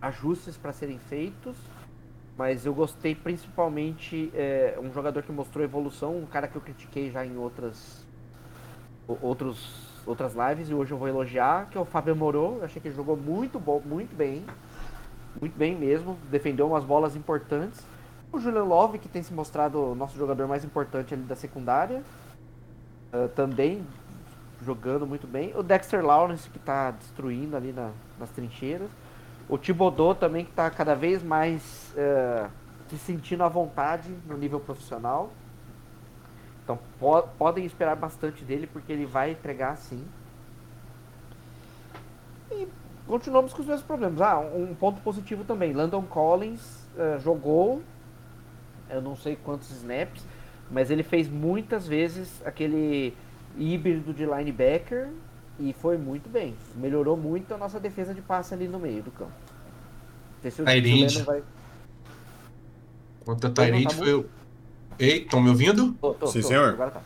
B: ah, ajustes para serem feitos, mas eu gostei principalmente é, um jogador que mostrou evolução, um cara que eu critiquei já em outras outros outras lives e hoje eu vou elogiar, que é o Fábio Moro. Eu achei que ele jogou muito bom, muito bem. Muito bem mesmo. Defendeu umas bolas importantes. O Julian Love, que tem se mostrado o nosso jogador mais importante ali da secundária. Uh, também jogando muito bem. O Dexter Lawrence, que está destruindo ali na, nas trincheiras. O Thibodeau também, que está cada vez mais uh, se sentindo à vontade no nível profissional. Então po podem esperar bastante dele, porque ele vai entregar sim. E continuamos com os mesmos problemas. Ah, um ponto positivo também. Landon Collins uh, jogou, eu não sei quantos snaps, mas ele fez muitas vezes aquele híbrido de linebacker e foi muito bem. Melhorou muito a nossa defesa de passe ali no meio do campo.
C: Tyrande. Vai... Contra Tyrande tá foi o. Ei, estão me ouvindo?
A: Tô, tô, Sim, tô. senhor.
C: Tá.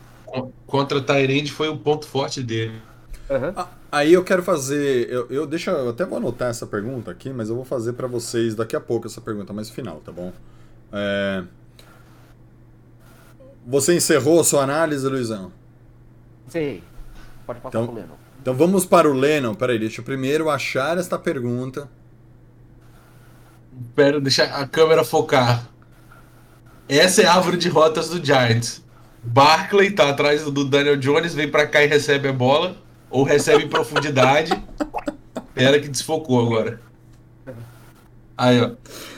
C: Contra Tyrande foi o ponto forte dele.
A: Uhum. Aí eu quero fazer. Eu, eu, deixa, eu até vou anotar essa pergunta aqui, mas eu vou fazer para vocês daqui a pouco essa pergunta mais final, tá bom? É... Você encerrou a sua análise, Luizão?
B: Sim. Pode passar então, pro Lennon.
A: Então vamos para o Lennon. Peraí, deixa eu primeiro achar esta pergunta.
C: Pera, deixa a câmera focar. Essa é a árvore de rotas do Giants. Barkley tá atrás do Daniel Jones, vem para cá e recebe a bola. Ou recebe em profundidade. Pera que desfocou agora. Aí, ó.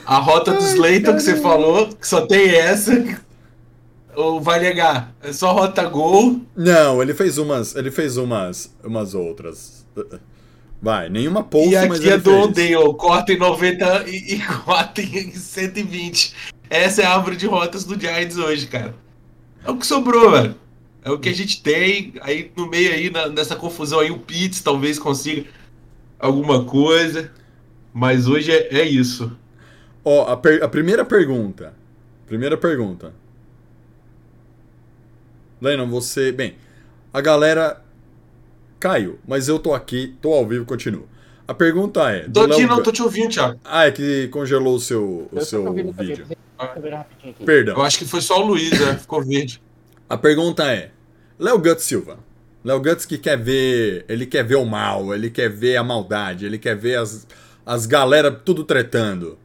C: A rota do Slayton que você falou, que só tem essa. Ou vai negar? É só rota gol?
A: Não, ele fez umas. Ele fez umas. umas outras. Vai, nenhuma pouco,
C: E aqui é do Odell, corta em 90 e, e corta em 120. Essa é a árvore de rotas do Giants hoje, cara. É o que sobrou, velho. É o que a gente tem. Aí no meio aí, na, nessa confusão aí, o Pitts talvez consiga alguma coisa. Mas hoje é, é isso.
A: Ó, a, per, a primeira pergunta. Primeira pergunta. Lennon, você. Bem, a galera caiu, mas eu tô aqui, tô ao vivo, continuo. A pergunta é.
C: Tô aqui, Léo... não, tô te ouvindo, Thiago.
A: Ah, é que congelou o seu, o seu vídeo.
C: Perdão. Eu acho que foi só o Luiz, né? Ficou verde.
A: A pergunta é: Léo Guts Silva. Léo Guts que quer ver. Ele quer ver o mal, ele quer ver a maldade, ele quer ver as, as galera tudo tretando.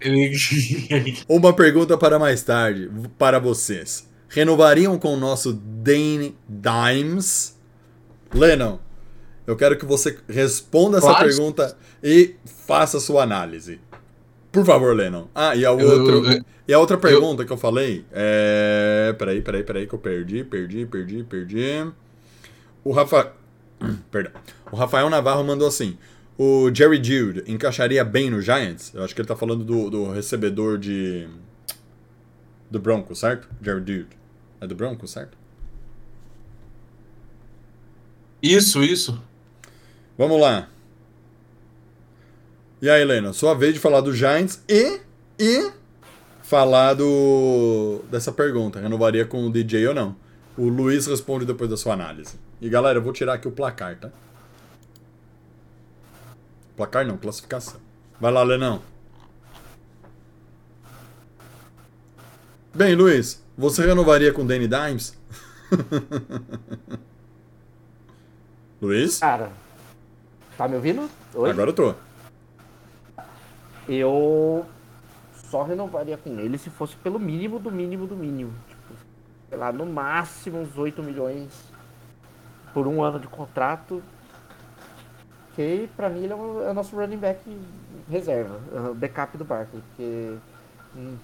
A: Uma pergunta para mais tarde, para vocês renovariam com o nosso Dane Dimes? Lennon, eu quero que você responda essa claro. pergunta e faça sua análise. Por favor, Lennon. Ah, e a, outro, e a outra pergunta eu, que eu falei é. Peraí, peraí, peraí, que eu perdi, perdi, perdi, perdi. O Rafa. Perdão. O Rafael Navarro mandou assim: o Jerry Jude encaixaria bem no Giants? Eu acho que ele tá falando do, do recebedor de do Broncos, certo? Jared Dude. É do Broncos, certo?
C: Isso, isso.
A: Vamos lá. E aí, Helena, sua vez de falar do Giants e, e falar do, dessa pergunta. Renovaria com o DJ ou não? O Luiz responde depois da sua análise. E galera, eu vou tirar aqui o placar, tá? Placar não, classificação. Vai lá, Lenão. Bem, Luiz, você renovaria com Danny Dimes? Luiz?
B: Cara, tá me ouvindo?
A: Oi? Agora eu tô.
B: Eu só renovaria com ele se fosse pelo mínimo do mínimo do mínimo. Tipo, sei lá, no máximo uns 8 milhões por um ano de contrato. Que pra mim ele é o, é o nosso running back reserva, o backup do Barkley. Porque. Hum,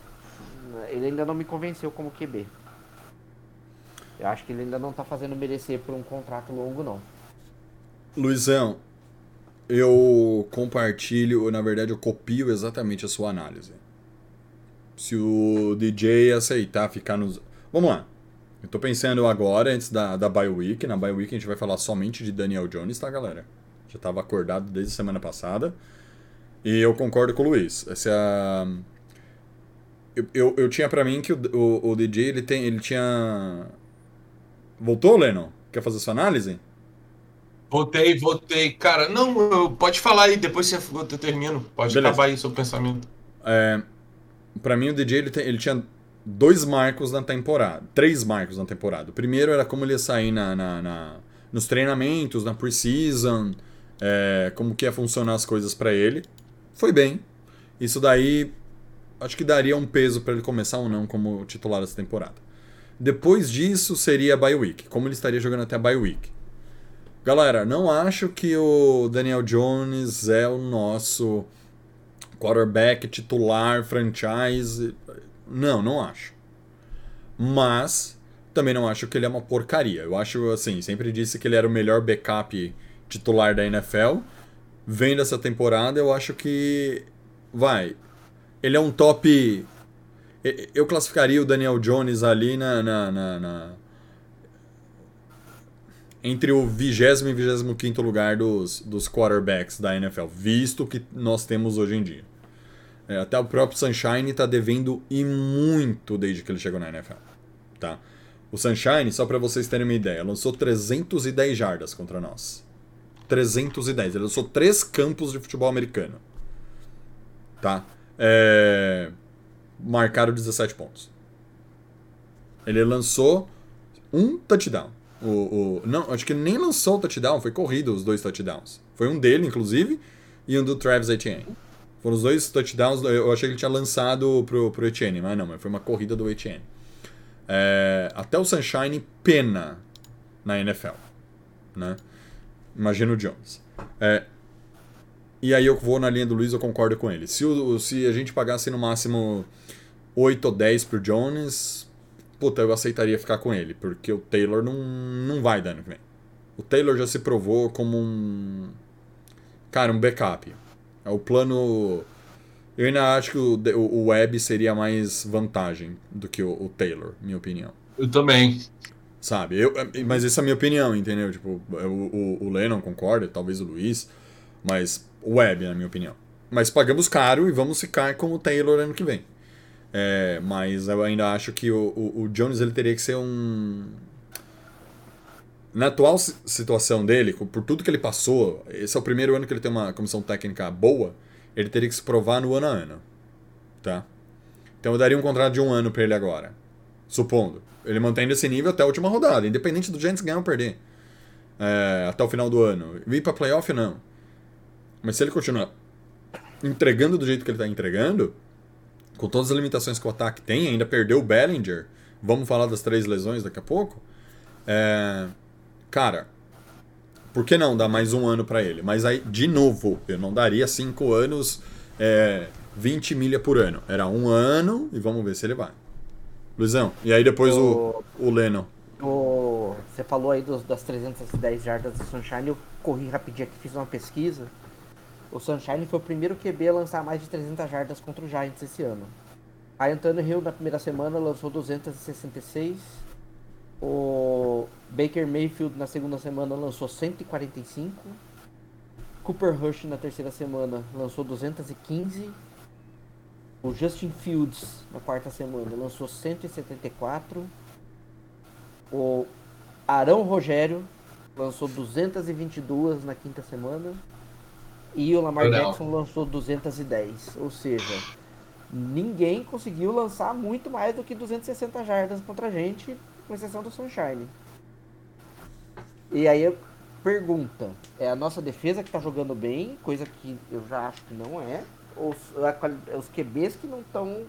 B: ele ainda não me convenceu como QB. Eu acho que ele ainda não está fazendo merecer por um contrato longo, não.
A: Luizão, eu compartilho, na verdade eu copio exatamente a sua análise. Se o DJ aceitar ficar nos. Vamos lá. Eu tô pensando agora, antes da, da Bio Week. Na Bio Week a gente vai falar somente de Daniel Jones, tá, galera? Já tava acordado desde semana passada. E eu concordo com o Luiz. Essa é a eu, eu, eu tinha para mim que o, o, o, DJ ele, tem, ele tinha. Voltou, Lennon? Quer fazer sua análise?
C: Voltei, voltei. Cara, não, pode falar aí, depois você, eu termino. Pode Beleza. acabar aí seu pensamento.
A: É, pra mim, o DJ ele, tem, ele tinha dois marcos na temporada. Três marcos na temporada. O primeiro era como ele ia sair na, na, na nos treinamentos, na preseason, é, como que ia funcionar as coisas para ele. Foi bem. Isso daí acho que daria um peso para ele começar ou não como titular dessa temporada. Depois disso seria a bye week, como ele estaria jogando até a bye week. Galera, não acho que o Daniel Jones é o nosso quarterback titular franchise. Não, não acho. Mas também não acho que ele é uma porcaria. Eu acho assim, sempre disse que ele era o melhor backup titular da NFL. Vendo essa temporada, eu acho que vai. Ele é um top. Eu classificaria o Daniel Jones ali na, na, na, na entre o 20 e 25 lugar dos, dos quarterbacks da NFL, visto que nós temos hoje em dia. É, até o próprio Sunshine está devendo e muito desde que ele chegou na NFL. Tá? O Sunshine, só para vocês terem uma ideia, lançou 310 jardas contra nós. 310. Ele lançou três campos de futebol americano. Tá? É... Marcaram 17 pontos. Ele lançou um touchdown. O, o, não, acho que nem lançou o touchdown, foi corrido os dois touchdowns. Foi um dele, inclusive, e um do Travis Etienne. Foram os dois touchdowns, eu achei que ele tinha lançado pro, pro Etienne, mas não, mas foi uma corrida do Etienne. É, até o Sunshine pena na NFL, né? Imagina o Jones. É, e aí eu vou na linha do Luiz, eu concordo com ele. Se, o, se a gente pagasse no máximo 8 ou 10 pro Jones, puta, eu aceitaria ficar com ele, porque o Taylor não, não vai dar ano que vem. O Taylor já se provou como um. Cara, um backup. É o plano. Eu ainda acho que o, o Webb seria mais vantagem do que o, o Taylor, minha opinião.
C: Eu também.
A: Sabe? Eu, mas essa é a minha opinião, entendeu? Tipo, o, o, o Lennon concorda, talvez o Luiz, mas o Webb, na minha opinião. Mas pagamos caro e vamos ficar com o Taylor ano que vem. É, mas eu ainda acho que o, o, o, Jones ele teria que ser um. Na atual situação dele, por tudo que ele passou, esse é o primeiro ano que ele tem uma comissão técnica boa, ele teria que se provar no ano a ano. Tá? Então eu daria um contrato de um ano para ele agora. Supondo. Ele mantendo esse nível até a última rodada, independente do Giants ganhar ou perder. É, até o final do ano. Vir para playoff, não. Mas se ele continuar entregando do jeito que ele está entregando, com todas as limitações que o ataque tem, ainda perdeu o Bellinger. Vamos falar das três lesões daqui a pouco. É, cara, por que não dar mais um ano para ele? Mas aí, de novo, eu não daria cinco anos, é, 20 milha por ano. Era um ano e vamos ver se ele vai. Luizão, e aí depois o, o, o Lennon.
B: O, você falou aí dos, das 310 jardas do Sunshine, eu corri rapidinho aqui, fiz uma pesquisa. O Sunshine foi o primeiro QB a lançar mais de 300 jardas contra o Giants esse ano. A Antonio Hill na primeira semana lançou 266. O Baker Mayfield na segunda semana lançou 145. Cooper Rush na terceira semana lançou 215. O Justin Fields na quarta semana lançou 174. O Arão Rogério lançou 222 na quinta semana. E o Lamar Jackson lançou 210. Ou seja, ninguém conseguiu lançar muito mais do que 260 jardas contra a gente, com exceção do Sunshine. E aí pergunta, é a nossa defesa que tá jogando bem, coisa que eu já acho que não é, ou a, os QBs que não estão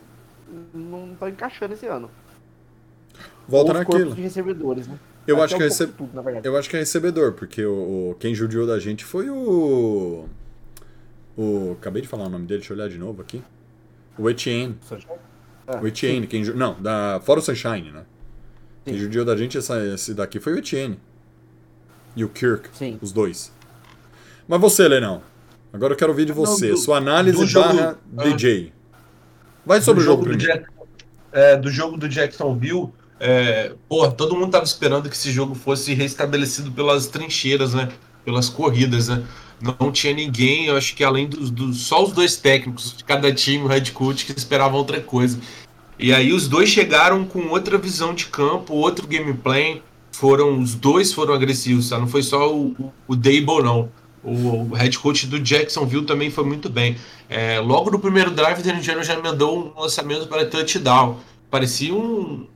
B: não estão encaixando esse ano.
A: Volta naquilo.
B: de recebedores, né?
A: Eu acho, que é receb... tudo, eu acho que é recebedor, porque o, o, quem judiou da gente foi o o. Acabei de falar o nome dele, deixa eu olhar de novo aqui. O Etienne. Ah, o Etienne, quem, não, da, fora o Sunshine, né? Sim. Quem judiou da gente essa, esse daqui foi o Etienne. E o Kirk, sim. os dois. Mas você, Lenão. Agora eu quero ouvir de você. Não, do, Sua análise barra ah. DJ. Vai sobre o jogo,
C: jogo do, Jack, é, do jogo do Jacksonville. É, pô, todo mundo tava esperando que esse jogo fosse restabelecido pelas trincheiras, né? Pelas corridas, né? Não tinha ninguém, eu acho que além dos, dos só os dois técnicos de cada time, o head coach, que esperavam outra coisa. E aí os dois chegaram com outra visão de campo, outro gameplay. Foram os dois foram agressivos, tá? não foi só o, o, Dable não. O, o, head coach do Jacksonville também foi muito bem. É, logo no primeiro drive, o Daniel já mandou um lançamento para touchdown. Parecia um,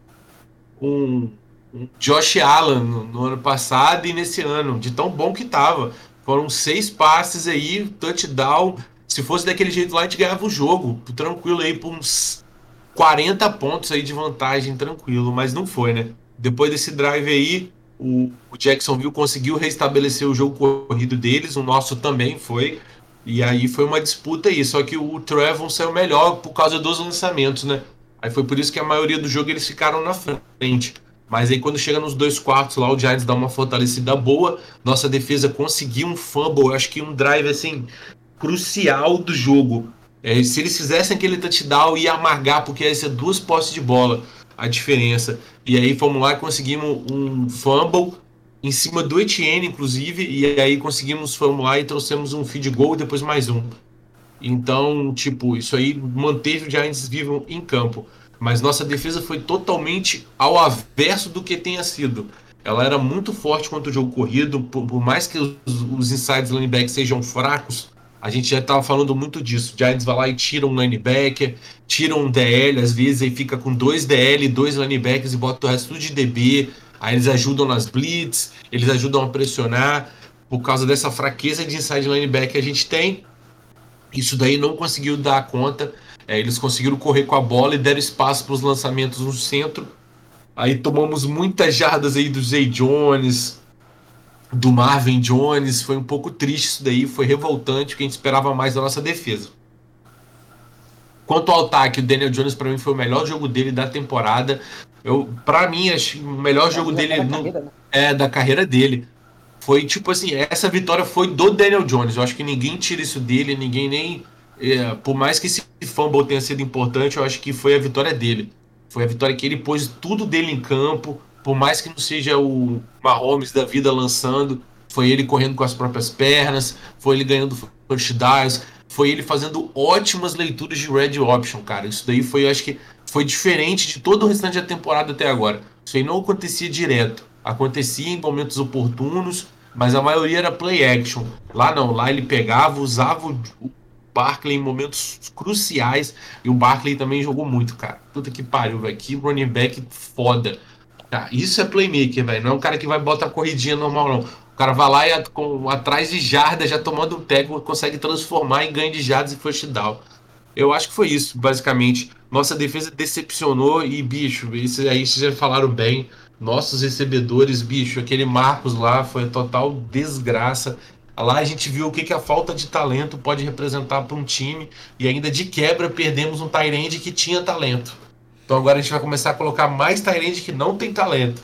C: um um Josh Allen no, no ano passado e nesse ano, de tão bom que tava. Foram seis passes aí, touchdown. Se fosse daquele jeito lá, a gente ganhava o jogo, tranquilo aí, por uns 40 pontos aí de vantagem, tranquilo, mas não foi, né? Depois desse drive aí, o, Jacksonville conseguiu restabelecer o jogo corrido deles, o nosso também foi. E aí foi uma disputa aí, só que o Trevor saiu melhor por causa dos lançamentos, né? Aí foi por isso que a maioria do jogo eles ficaram na frente. Mas aí quando chega nos dois quartos lá, o Giants dá uma fortalecida boa. Nossa defesa conseguiu um fumble, acho que um drive assim crucial do jogo. É, se eles fizessem aquele touchdown, ia amargar, porque ia ser duas postes de bola a diferença. E aí fomos lá e conseguimos um fumble em cima do Etienne, inclusive, e aí conseguimos, fomos lá e trouxemos um feed goal e depois mais um. Então, tipo, isso aí manteve o Giants vivo em campo. Mas nossa defesa foi totalmente ao averso do que tenha sido. Ela era muito forte contra o jogo corrido, por, por mais que os, os insides linebackers sejam fracos, a gente já estava falando muito disso. Giants vai lá e tira um linebacker, tira um DL, às vezes aí fica com dois DL, dois linebackers e bota o resto de DB. Aí eles ajudam nas blitz, eles ajudam a pressionar. Por causa dessa fraqueza de inside linebacker que a gente tem, isso daí não conseguiu dar conta. É, eles conseguiram correr com a bola e deram espaço para os lançamentos no centro. Aí tomamos muitas jardas aí do Zay Jones, do Marvin Jones. Foi um pouco triste isso daí, foi revoltante, porque a gente esperava mais da nossa defesa. Quanto ao ataque, o Daniel Jones para mim foi o melhor jogo dele da temporada. Eu, para mim, acho o melhor jogo dele
B: da
C: no-
B: carreira, né?
C: é da carreira dele. Foi tipo assim, essa vitória foi do Daniel Jones. Eu acho que ninguém tira isso dele, ninguém nem. É, por mais que esse fumble tenha sido importante, eu acho que foi a vitória dele. Foi a vitória que ele pôs tudo dele em campo. Por mais que não seja o Mahomes da vida lançando, foi ele correndo com as próprias pernas, foi ele ganhando first downs, foi ele fazendo ótimas leituras de red option, cara. Isso daí foi, acho que foi diferente de todo o restante da temporada até agora. Isso aí não acontecia direto. Acontecia em momentos oportunos, mas a maioria era play action. Lá não, lá ele pegava, usava o Barkley em momentos cruciais. E o Barkley também jogou muito, cara. Puta que pariu, velho. Que running back foda. Cara, isso é playmaker, velho. Não é um cara que vai botar corridinha normal, não. O cara vai lá e com- atrás de jardas, já tomando um tackle, consegue transformar em ganho de jardas e first down. Eu acho que foi isso, basicamente. Nossa defesa decepcionou e, bicho, isso aí vocês já falaram bem. Nossos recebedores, bicho, aquele Marcos lá foi total desgraça. Lá a gente viu o que, que a falta de talento pode representar para um time e ainda de quebra perdemos um Tyrande que tinha talento. Então agora a gente vai começar a colocar mais Tyrande que não tem talento.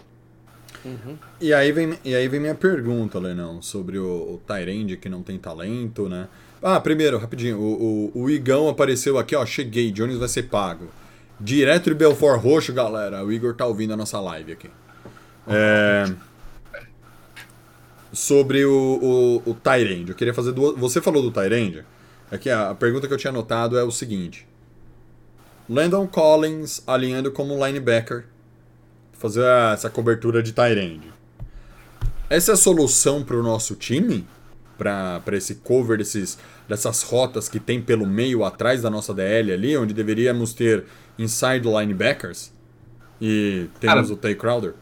A: E aí vem, e aí vem minha pergunta, Lenão, sobre o, o Tyrande que não tem talento, né? Ah, primeiro, rapidinho, o, o, o Igão apareceu aqui, ó, cheguei, Jones vai ser pago. Direto de Belfort Roxo, galera, o Igor tá ouvindo a nossa live aqui. É... Sobre o, o, o Tyrande, eu queria fazer duas... Você falou do Tyrande? Aqui, a, a pergunta que eu tinha anotado é o seguinte. Landon Collins alinhando como linebacker fazer essa cobertura de Tyrande. Essa é a solução para o nosso time? Para esse cover desses, dessas rotas que tem pelo meio atrás da nossa DL ali, onde deveríamos ter inside linebackers? E temos
C: Cara,
A: o Tay Crowder?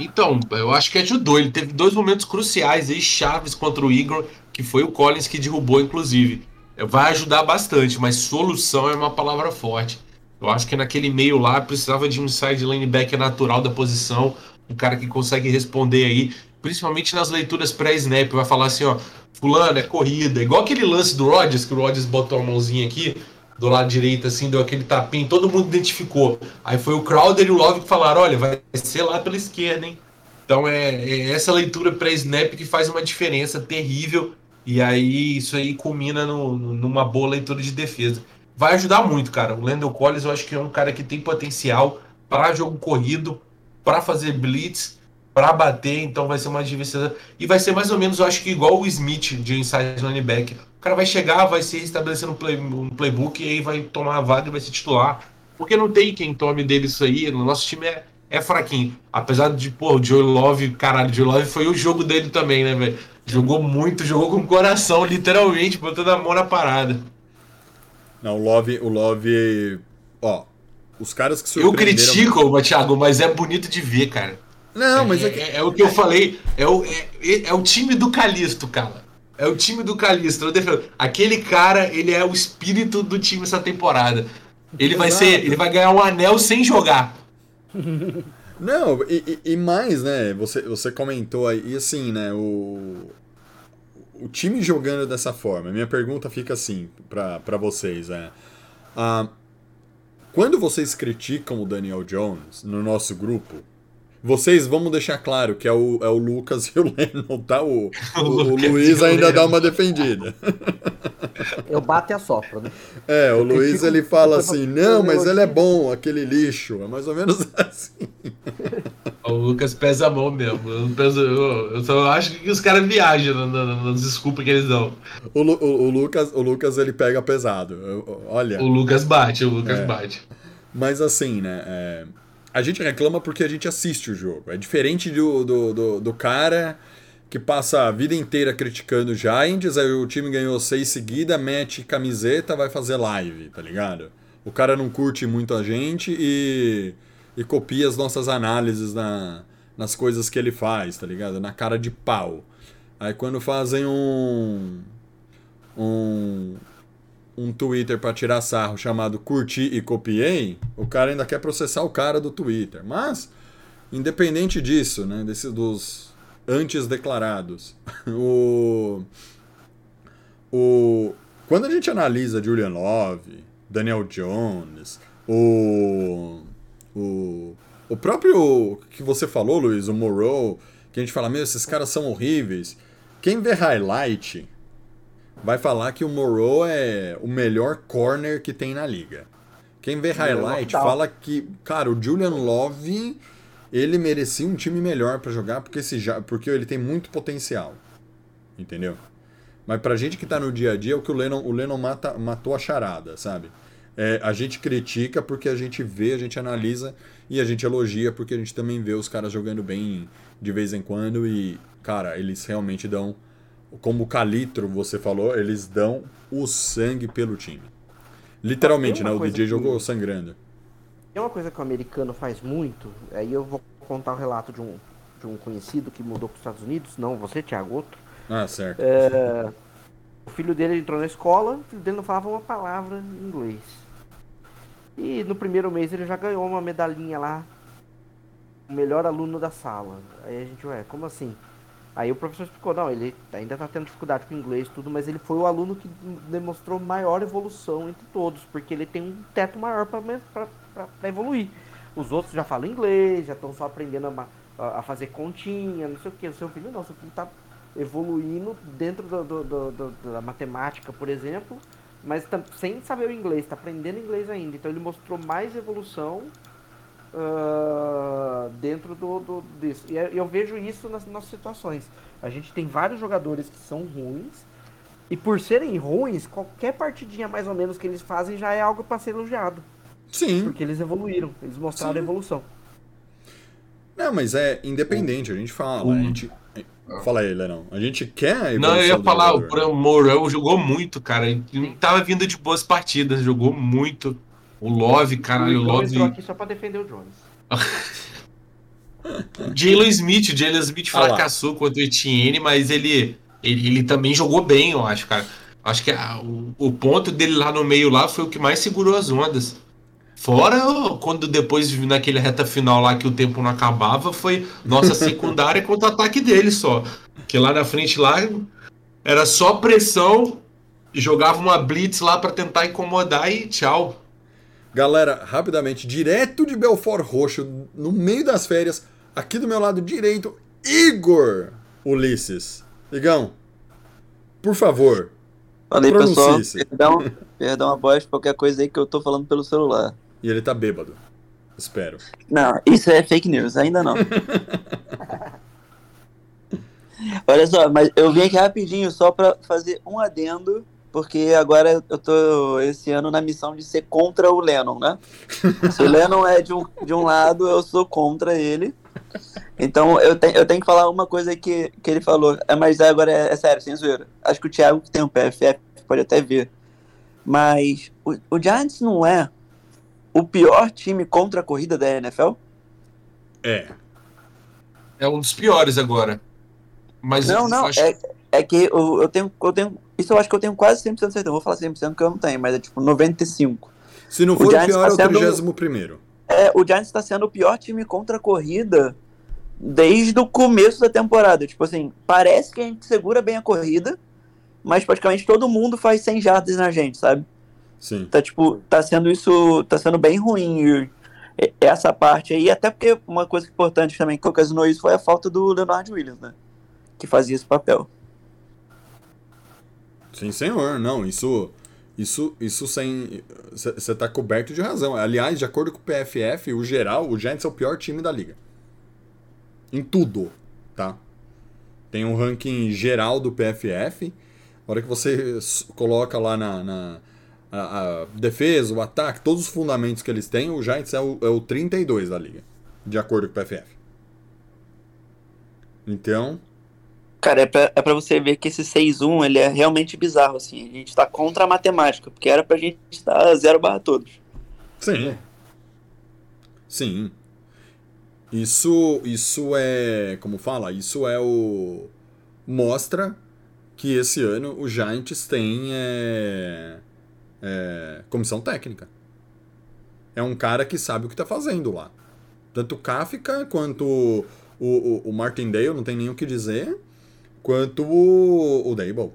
C: Então, eu acho que ajudou. Ele teve dois momentos cruciais aí, chaves contra o Igor, que foi o Collins que derrubou, inclusive. Vai ajudar bastante, mas solução é uma palavra forte. Eu acho que naquele meio lá precisava de um inside linebacker natural da posição, um cara que consegue responder aí, principalmente nas leituras pré-snap. Vai falar assim, ó, fulano, é corrida. Igual aquele lance do Rodgers, que o Rodgers botou a mãozinha aqui, do lado direito, assim, deu aquele tapinho, todo mundo identificou. Aí foi o Crowder e o Love que falaram, olha, vai ser lá pela esquerda, hein? Então é, é essa leitura pré-snap que faz uma diferença terrível. E aí isso aí culmina no- numa boa leitura de defesa. Vai ajudar muito, cara. O Landon Collins eu acho que é um cara que tem potencial para jogo corrido, para fazer blitz, para bater, então vai ser uma diversidade. E vai ser mais ou menos, eu acho que igual o Smith de inside linebacker. O cara vai chegar, vai se restabelecer no play, um playbook e aí vai tomar a vaga e vai se titular. Porque não tem quem tome dele isso aí. O nosso time é, é fraquinho. Apesar de, pô, o Joe Love, caralho, o Joe Love foi o jogo dele também, né, velho? Jogou muito, jogou com o coração, literalmente, botando a mão na parada.
A: Não, o Love, o Love, ó, os caras que
C: Eu
A: surpreenderam...
C: critico, Thiago, mas é bonito de ver, cara.
A: Não, mas
C: é,
A: é que...
C: é- é o que eu falei. É o, é, é o time do Calisto, cara. É o time do Calisto. Aquele cara, ele é o espírito do time essa temporada. Ele vai ser. Ele vai ganhar um anel sem jogar.
A: Não, e, e- mais, né? Você, você comentou aí, e assim, né? O, o time jogando dessa forma. Minha pergunta fica assim pra pra vocês: é, ah, quando vocês criticam o Daniel Jones no nosso grupo, vocês vamos deixar claro que é o, é o Lucas e o Lennon, tá? O, o, o Luiz ainda dá uma defendida.
B: Eu bato e assopro, né?
A: É, o Luiz ele fala assim: não, mas ele é bom, aquele lixo. É mais ou menos assim.
C: O Lucas pesa a mão mesmo. Eu, não peso- eu- eu só acho que os caras viajam na- na- nas desculpas que eles dão.
A: O, o, o Lucas, o Lucas ele pega pesado. Olha,
C: O Lucas bate, o Lucas
A: É.
C: bate.
A: mas assim, né? é, a gente reclama porque a gente assiste o jogo. É diferente do, do, do, do cara que passa a vida inteira criticando o Giants, aí o time ganhou seis seguidas, mete camiseta, vai fazer live, tá ligado? O cara não curte muito a gente e, e copia as nossas análises na, nas coisas que ele faz, tá ligado? Na cara de pau. Aí quando fazem um. um um Twitter pra tirar sarro chamado Curti e Copiei, o cara ainda quer processar o cara do Twitter. Mas, independente disso, né, desse, dos antes declarados, o, o, quando a gente analisa Julian Love, Daniel Jones, o, o, o próprio que você falou, Luiz, o Moreau, que a gente fala, meu, esses caras são horríveis. Quem vê highlight vai falar que o Moreau é o melhor corner que tem na liga. Quem vê highlight fala que, cara, o Julian Love ele merecia um time melhor pra jogar porque, esse, ja- porque ele tem muito potencial. Entendeu? Mas pra gente que tá no dia a dia, é o que o Lennon, o Lennon mata, matou a charada, sabe? É, a gente critica porque a gente vê, a gente analisa e a gente elogia porque a gente também vê os caras jogando bem de vez em quando e, cara, eles realmente dão, como o Calitro você falou, eles dão o sangue pelo time. Literalmente, né? O DJ
B: que-
A: jogou sangrando.
B: Tem uma coisa que o americano faz muito, aí eu vou contar o relato de um, de um conhecido que mudou para os Estados Unidos, não você, Thiago, outro.
A: Ah, certo.
B: É, o filho dele entrou na escola, o filho dele não falava uma palavra em inglês. E no primeiro mês ele já ganhou uma medalhinha lá, o melhor aluno da sala. Aí a gente, ué, como assim? Aí o professor explicou, não, ele ainda tá tendo dificuldade com inglês e tudo, mas ele foi o aluno que demonstrou maior evolução entre todos, porque ele tem um teto maior para evoluir. Os outros já falam inglês, já estão só aprendendo a, a- fazer continha, não sei o que. O seu filho não, seu filho tá evoluindo dentro do- do- do- da matemática, por exemplo, mas sem saber o inglês, tá aprendendo inglês ainda. Então ele mostrou mais evolução ah, dentro do, do- disso. E eu vejo isso nas nossas situações. A gente tem vários jogadores que são ruins, e por serem ruins, qualquer partidinha mais ou menos que eles fazem já é algo para ser elogiado.
A: Sim.
B: Porque eles evoluíram, eles mostraram
A: Sim.
B: evolução.
A: Não, mas é independente, a gente fala.
C: o-
A: A gente... Fala aí, Lenão. A gente quer a
C: Não, eu ia falar, o
A: jogador.
C: Moreau jogou muito, cara. Ele tava vindo de boas partidas, jogou muito. O Love, caralho, o Love.
B: aqui só para defender o Jones.
C: Jalen Smith, o Jalen Smith
A: Ah lá.
C: fracassou contra o Etienne, mas ele, ele, ele também jogou bem, eu acho, cara. Acho que a- o, o ponto dele lá no meio lá foi o que mais segurou as ondas. Fora quando depois, naquele reta final lá que o tempo não acabava, foi nossa secundária contra o ataque dele só. Que lá na frente lá era só pressão, jogava uma blitz lá pra tentar incomodar e tchau.
A: Galera, rapidamente, direto de Belfort Roxo, no meio das férias, aqui do meu lado direito, Igor Ulisses. Igão, por favor,
D: Falei, pessoal. Perdão, perdão a voz, qualquer coisa aí que eu tô falando pelo celular.
A: e ele tá bêbado. Espero.
D: Não, isso é fake news, ainda não. Olha só, mas eu vim aqui rapidinho só pra fazer um adendo, porque agora eu tô esse ano na missão de ser contra o Lennon, né? Se o Lennon é de um, de um lado, eu sou contra ele. Então eu, te, eu tenho que falar uma coisa que, que ele falou, é, mas agora é, é sério, sem zoeira. Acho que o Thiago que tem um PFF pode até ver. Mas o, o Giants não é o pior time contra a corrida da NFL?
A: É.
C: É um dos piores agora. Mas
D: Não, não,
C: acho-
D: é, é que eu, eu tenho, eu tenho. Isso eu acho que eu tenho quase 100% de certeza. Eu vou falar 100% que eu não tenho, mas é tipo 95%.
A: Se não
D: O
A: for o,
D: Giants
A: pior,
D: tá
A: é o
D: sendo-
A: 31 primeiro.
D: É, o Giants tá sendo o pior time contra a corrida desde o começo da temporada. Tipo assim, parece que a gente segura bem a corrida, mas praticamente todo mundo faz 100 jardas na gente, sabe?
A: Sim.
D: Tá tipo, tá sendo isso, tá sendo bem ruim essa parte aí, até porque uma coisa importante também que ocasionou isso foi a falta do Leonard Williams, né? Que fazia esse papel.
A: Sim, senhor. Não, isso. Isso, isso sem. Você tá coberto de razão. Aliás, de acordo com o PFF, o geral, o Giants é o pior time da liga. Em tudo, tá? Tem um ranking geral do PFF. A hora que você coloca lá na, na a, a defesa, o ataque, todos os fundamentos que eles têm, o Giants é o, é o 32 da liga. De acordo com o PFF. Então,
D: Cara, é pra, é pra você ver que esse 6-1 ele é realmente bizarro, assim. A gente tá contra a matemática, porque era pra gente estar 0 barra todos.
A: Sim. Sim. Isso, isso é, como fala, isso é o mostra que esse ano o Giants tem é, é, comissão técnica. É um cara que sabe o que tá fazendo lá. Tanto o Kafka quanto o, o, o Martindale, não tem nem o que dizer, quanto o, o Dable.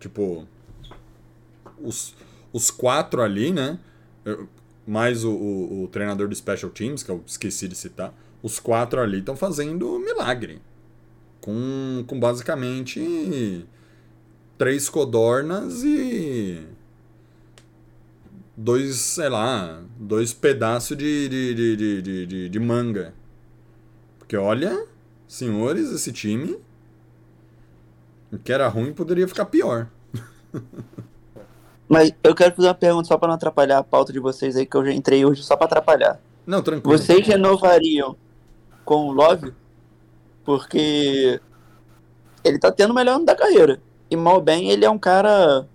A: Tipo, os, os quatro ali, né? Mais o, o, o treinador do Special Teams, que eu esqueci de citar, os quatro ali estão fazendo milagre. Com, com basicamente três codornas e dois, sei lá, dois pedaços de, de, de, de- de manga. Porque olha, senhores, esse time, o que era ruim poderia ficar pior.
D: Mas eu quero fazer uma pergunta só pra não atrapalhar a pauta de vocês aí, que eu já entrei hoje só pra atrapalhar.
A: Não, tranquilo.
D: Vocês renovariam com o Love? Porque ele tá tendo o melhor ano da carreira. E mal bem, ele é um cara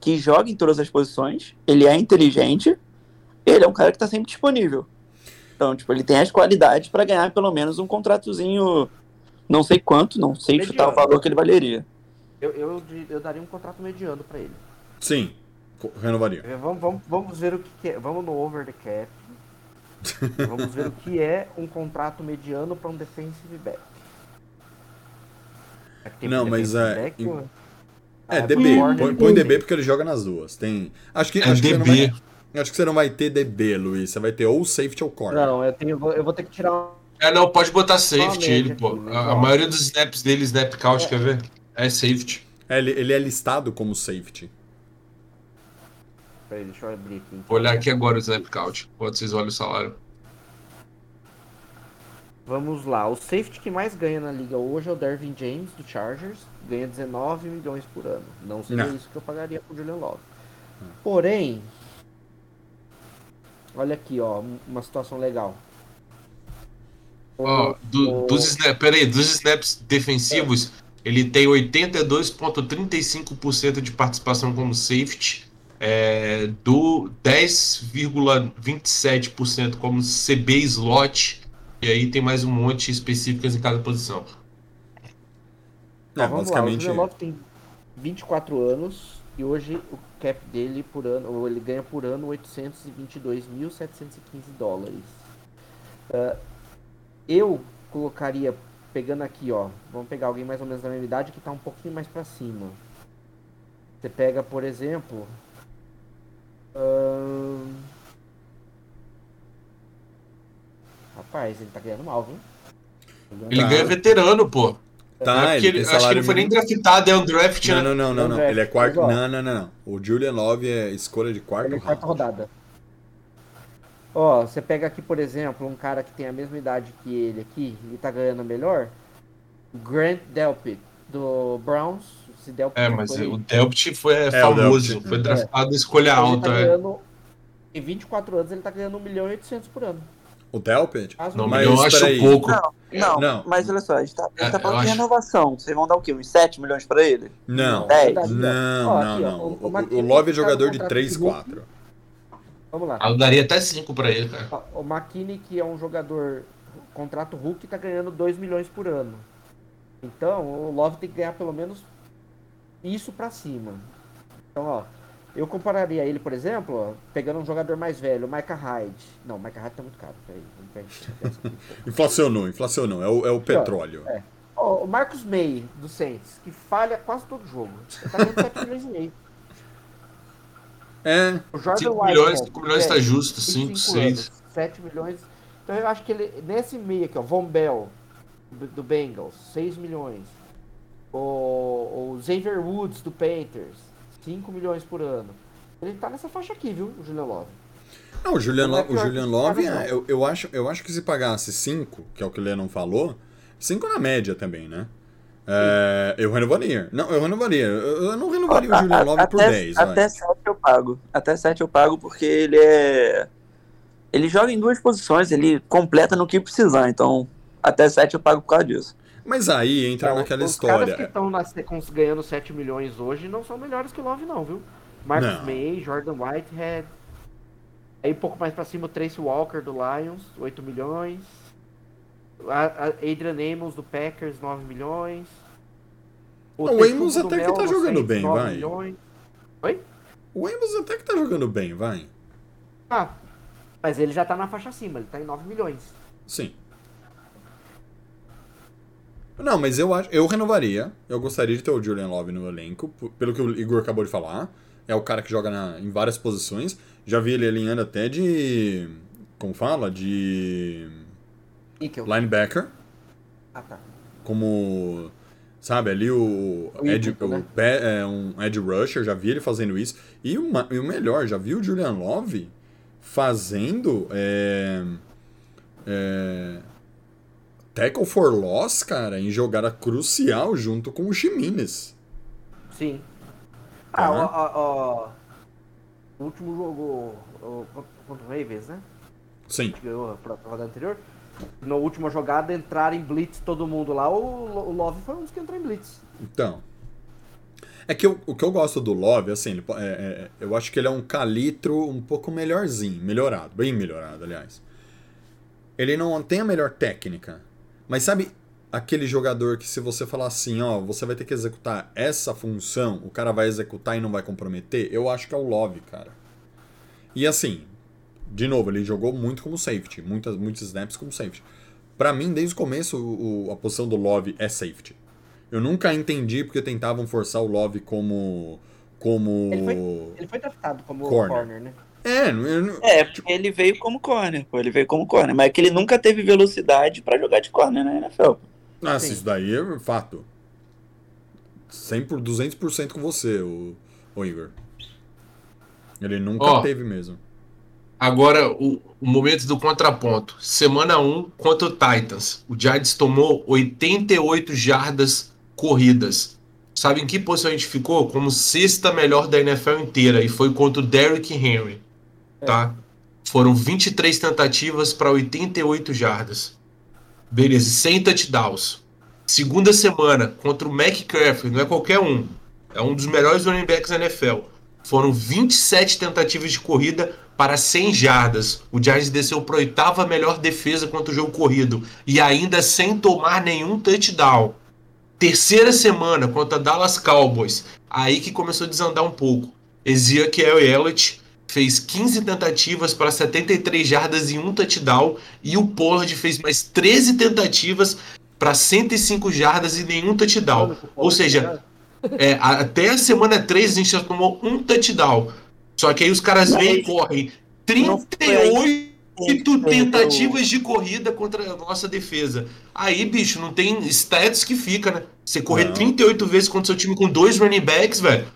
D: que joga em todas as posições, ele é inteligente, ele é um cara que tá sempre disponível. Então, tipo, ele tem as qualidades pra ganhar pelo menos um contratozinho, não sei quanto, não sei
B: Mediano.
D: chutar o valor que ele valeria.
B: Eu, eu, eu daria um contrato mediano pra ele.
A: Sim, renovaria.
B: É, Vamos, vamos, vamos ver o que, que é. Vamos no over the cap. vamos ver o que é um contrato mediano para um defensive back. É que tem
A: Não,
B: um
A: mas, é,
B: back,
A: em-. É,
B: Ah,
A: DB. Põe, põe DB porque ele joga nas duas. Tem. Acho que,
C: É
A: acho que
C: DB.
A: vai. Acho que você não vai ter DB, Luiz. Você vai ter ou safety ou corner.
B: Não, eu, tenho, eu vou ter que tirar.
C: É, não, pode botar safety ele, pô.
B: aqui?
C: A, a maioria dos snaps dele, snap count, quer ver? É safety.
A: É, ele, ele é listado como safety.
B: Peraí, deixa eu abrir aqui. então.
C: Vou olhar aqui agora o snap count, enquanto vocês olham o salário.
B: Vamos lá. O safety que mais ganha na liga hoje é o Dervin James, do Chargers. Ganha 19 milhões por ano. Não seria
A: Não.
B: isso que eu pagaria pro Julian Love. Porém, olha aqui, ó, uma situação legal.
C: Ó, do-
B: o-
C: dos, snap, peraí, dos snaps defensivos, ele tem 82,35% de participação como safety, é, do 10,27% como CB slot, e aí tem mais um monte específicas em cada posição.
A: É,
B: Ó, vamos
A: basicamente.
B: lá, o tem 24 anos e hoje o cap dele por ano, ou ele ganha por ano 822.715 dólares. Ah, eu colocaria, pegando aqui, ó, vamos pegar alguém mais ou menos da mesma idade que tá um pouquinho mais pra cima. Você pega, por exemplo, ahn, Rapaz, ele tá ganhando mal, viu?
C: Ele ganha veterano, pô.
A: Tá,
C: é
A: ele
C: ele- acho que ele foi nem draftado, é um draft,
A: Não,
C: né?
A: não, não, não, não.
B: Não,
A: Ele é quarto. Não, não, não, não. O Julian Love é escolha de quarto
B: Ele é quarta
A: round.
B: rodada. Ó, você pega aqui, por exemplo, um cara que tem a mesma idade que ele aqui e tá ganhando melhor. Grant Delpit, do Browns. Se Delpit
C: É, mas
B: foi-
C: o Delpt foi é,
A: o
C: famoso,
A: Delpt.
C: foi draftado escolha
B: ele
C: alta.
B: tá
C: é.
B: ganhando. Em 24 anos ele tá ganhando 1 milhão e 800 por ano.
A: O Delpit?
C: Não,
A: Mas
C: eu acho
A: peraí.
C: pouco.
D: Não, não,
A: Não.
D: mas olha só, a gente tá, a gente
C: É,
D: tá
C: eu
D: falando de
C: acho-
D: renovação. Vocês vão dar o quê? Uns 7 milhões pra ele?
A: Não.
D: Dez.
B: Verdade, ó.
A: Não,
B: Ó,
A: não,
B: aqui,
A: não.
B: o-
A: O,
B: o
A: Love é
B: tá
A: jogador de
B: contrato
A: 3,
B: de rookie.
A: 4.
B: Vamos lá.
C: Ah, Eu daria até 5 pra ele, cara.
B: O McKinney, que é um jogador contrato Hulk, tá ganhando 2 milhões por ano. Então, o Love tem que ganhar pelo menos isso pra cima. Então, ó, eu compararia ele, por exemplo, pegando um jogador mais velho, o Micah Hyde. Não, o Micah Hyde tá muito caro. Peraí.
A: Inflacionou, inflacionou. É o, é o petróleo.
B: É. O Marcus May, do Saints, que falha quase todo jogo. Ele tá ganhando 7 milhões e meio.
A: É,
B: O Jordan
C: 5
B: Whitehead,
C: milhões, 5 milhões tá
B: velho,
C: justo,
B: 25
C: 5, 6.
B: anos, 7 milhões. Então eu acho que ele, nesse meio aqui, ó, Von Bell, do, do Bengals, 6 milhões. O, o Xavier Woods, do Panthers, 5 milhões por ano. Ele tá nessa faixa aqui, viu, o Julian Love.
A: Não, o Julian,
B: Não é
A: Lo- o Julian Love, é, eu, eu, acho, eu acho que se pagasse 5, que é o que o Lennon falou, 5 na média também, né? É, eu renovaria. Não, eu renovaria. Eu, eu não renovaria o Julian Love por
D: até,
A: 10. vai.
D: Até 7 eu pago. Até 7 eu pago porque ele é. Ele joga em duas posições, ele completa no que precisar. Então, até 7 eu pago por causa disso.
A: Mas aí entra
B: Então,
A: naquela
B: os caras que
A: história.
B: estão ganhando 7 milhões hoje não são melhores que o Love, não, viu? Marcus
A: Não.
B: May, Jordan Whitehead. Aí um pouco mais pra cima o Trace Walker do Lions, 8 milhões. A, a Adrian Amos do Packers, 9 milhões.
A: O
B: Tefuco
A: Amos
B: do
A: até que
B: Mel
A: tá
B: do
A: jogando
B: Saints,
A: bem,
B: 9
A: vai.
B: milhões. Oi?
A: O Amos até que tá jogando bem, vai.
B: Ah, mas ele já tá na faixa acima, ele tá em 9 milhões.
A: Sim. Não, mas eu acho, eu renovaria. Eu gostaria de ter o Julian Love no elenco, pelo que o Igor acabou de falar. É o cara que joga na- em várias posições. Já vi ele alinhando até de. Como fala? De.
B: Níquel.
A: Linebacker.
B: Ah, tá.
A: Como. Sabe, ali o.
B: O híbrido,
A: o
B: né?
A: pé- é, um Edge Rusher, já vi ele fazendo isso. E o, ma- e o melhor, já vi o Julian Love fazendo. É, é, tackle for loss, cara, em jogada crucial junto com o Jimenez.
B: Sim. Ah,
A: Aham.
B: ó, ó, O último jogo ó, contra- o Ravens, né?
A: Sim.
B: que ganhou a rodada anterior. Na última jogada, entraram em blitz todo mundo lá. O, o Love foi um dos que entrou em blitz.
A: Então. É que eu- o que eu gosto do Love, assim, ele po- é- é- eu acho que ele é um calitro um pouco melhorzinho, melhorado, bem melhorado, aliás. Ele não tem a melhor técnica, mas sabe aquele jogador que se você falar assim, ó, você vai ter que executar essa função, o cara vai executar e não vai comprometer? Eu acho que é o Love, cara. E assim, de novo, ele jogou muito como safety, muitas, muitos snaps como safety. Pra mim, desde o começo, o- o- a posição do Love é safety. Eu nunca entendi porque tentavam forçar o Love como. como.
B: Ele foi- Ele foi draftado como
A: Corner.
B: corner, né?
A: É, não-
D: É, porque ele veio como corner, pô. Ele veio como corner. Mas é que ele nunca teve velocidade pra jogar de corner na NFL.
B: Sim.
A: isso daí é fato. 100 por 200% com você, o, o Igor. Ele nunca
C: Ó.
A: teve mesmo.
C: Agora, o, o momento do contraponto. Semana 1 contra o Titans. O Giants tomou 88 jardas corridas. Sabe em que posição a gente ficou? Como sexta melhor da NFL inteira. E foi contra o Derrick Henry. Tá? Foram 23 tentativas para 88 jardas. Beleza, 100 touchdowns. Segunda semana contra o McCaffrey, não é qualquer um. É um dos melhores running backs da NFL. Foram 27 tentativas de corrida para 100 jardas. O Giants desceu para a oitava melhor defesa contra o jogo corrido. E ainda sem tomar nenhum touchdown. Terceira semana contra Dallas Cowboys. Aí que começou a desandar um pouco. Ezekiel Elliott fez 15 tentativas para 73 jardas e um touchdown. E o Pollard fez mais 13 tentativas para 105 jardas e nenhum touchdown. Ou seja, é, até a semana 3 a gente já tomou um touchdown. Só que aí os caras vêm e correm
D: Não foi aí
C: 38
D: que
C: tentativas de corrida contra a nossa defesa. Aí, bicho, não tem stats que fica, né? Você correr
A: Não.
C: 38 vezes contra seu time com dois running backs, velho.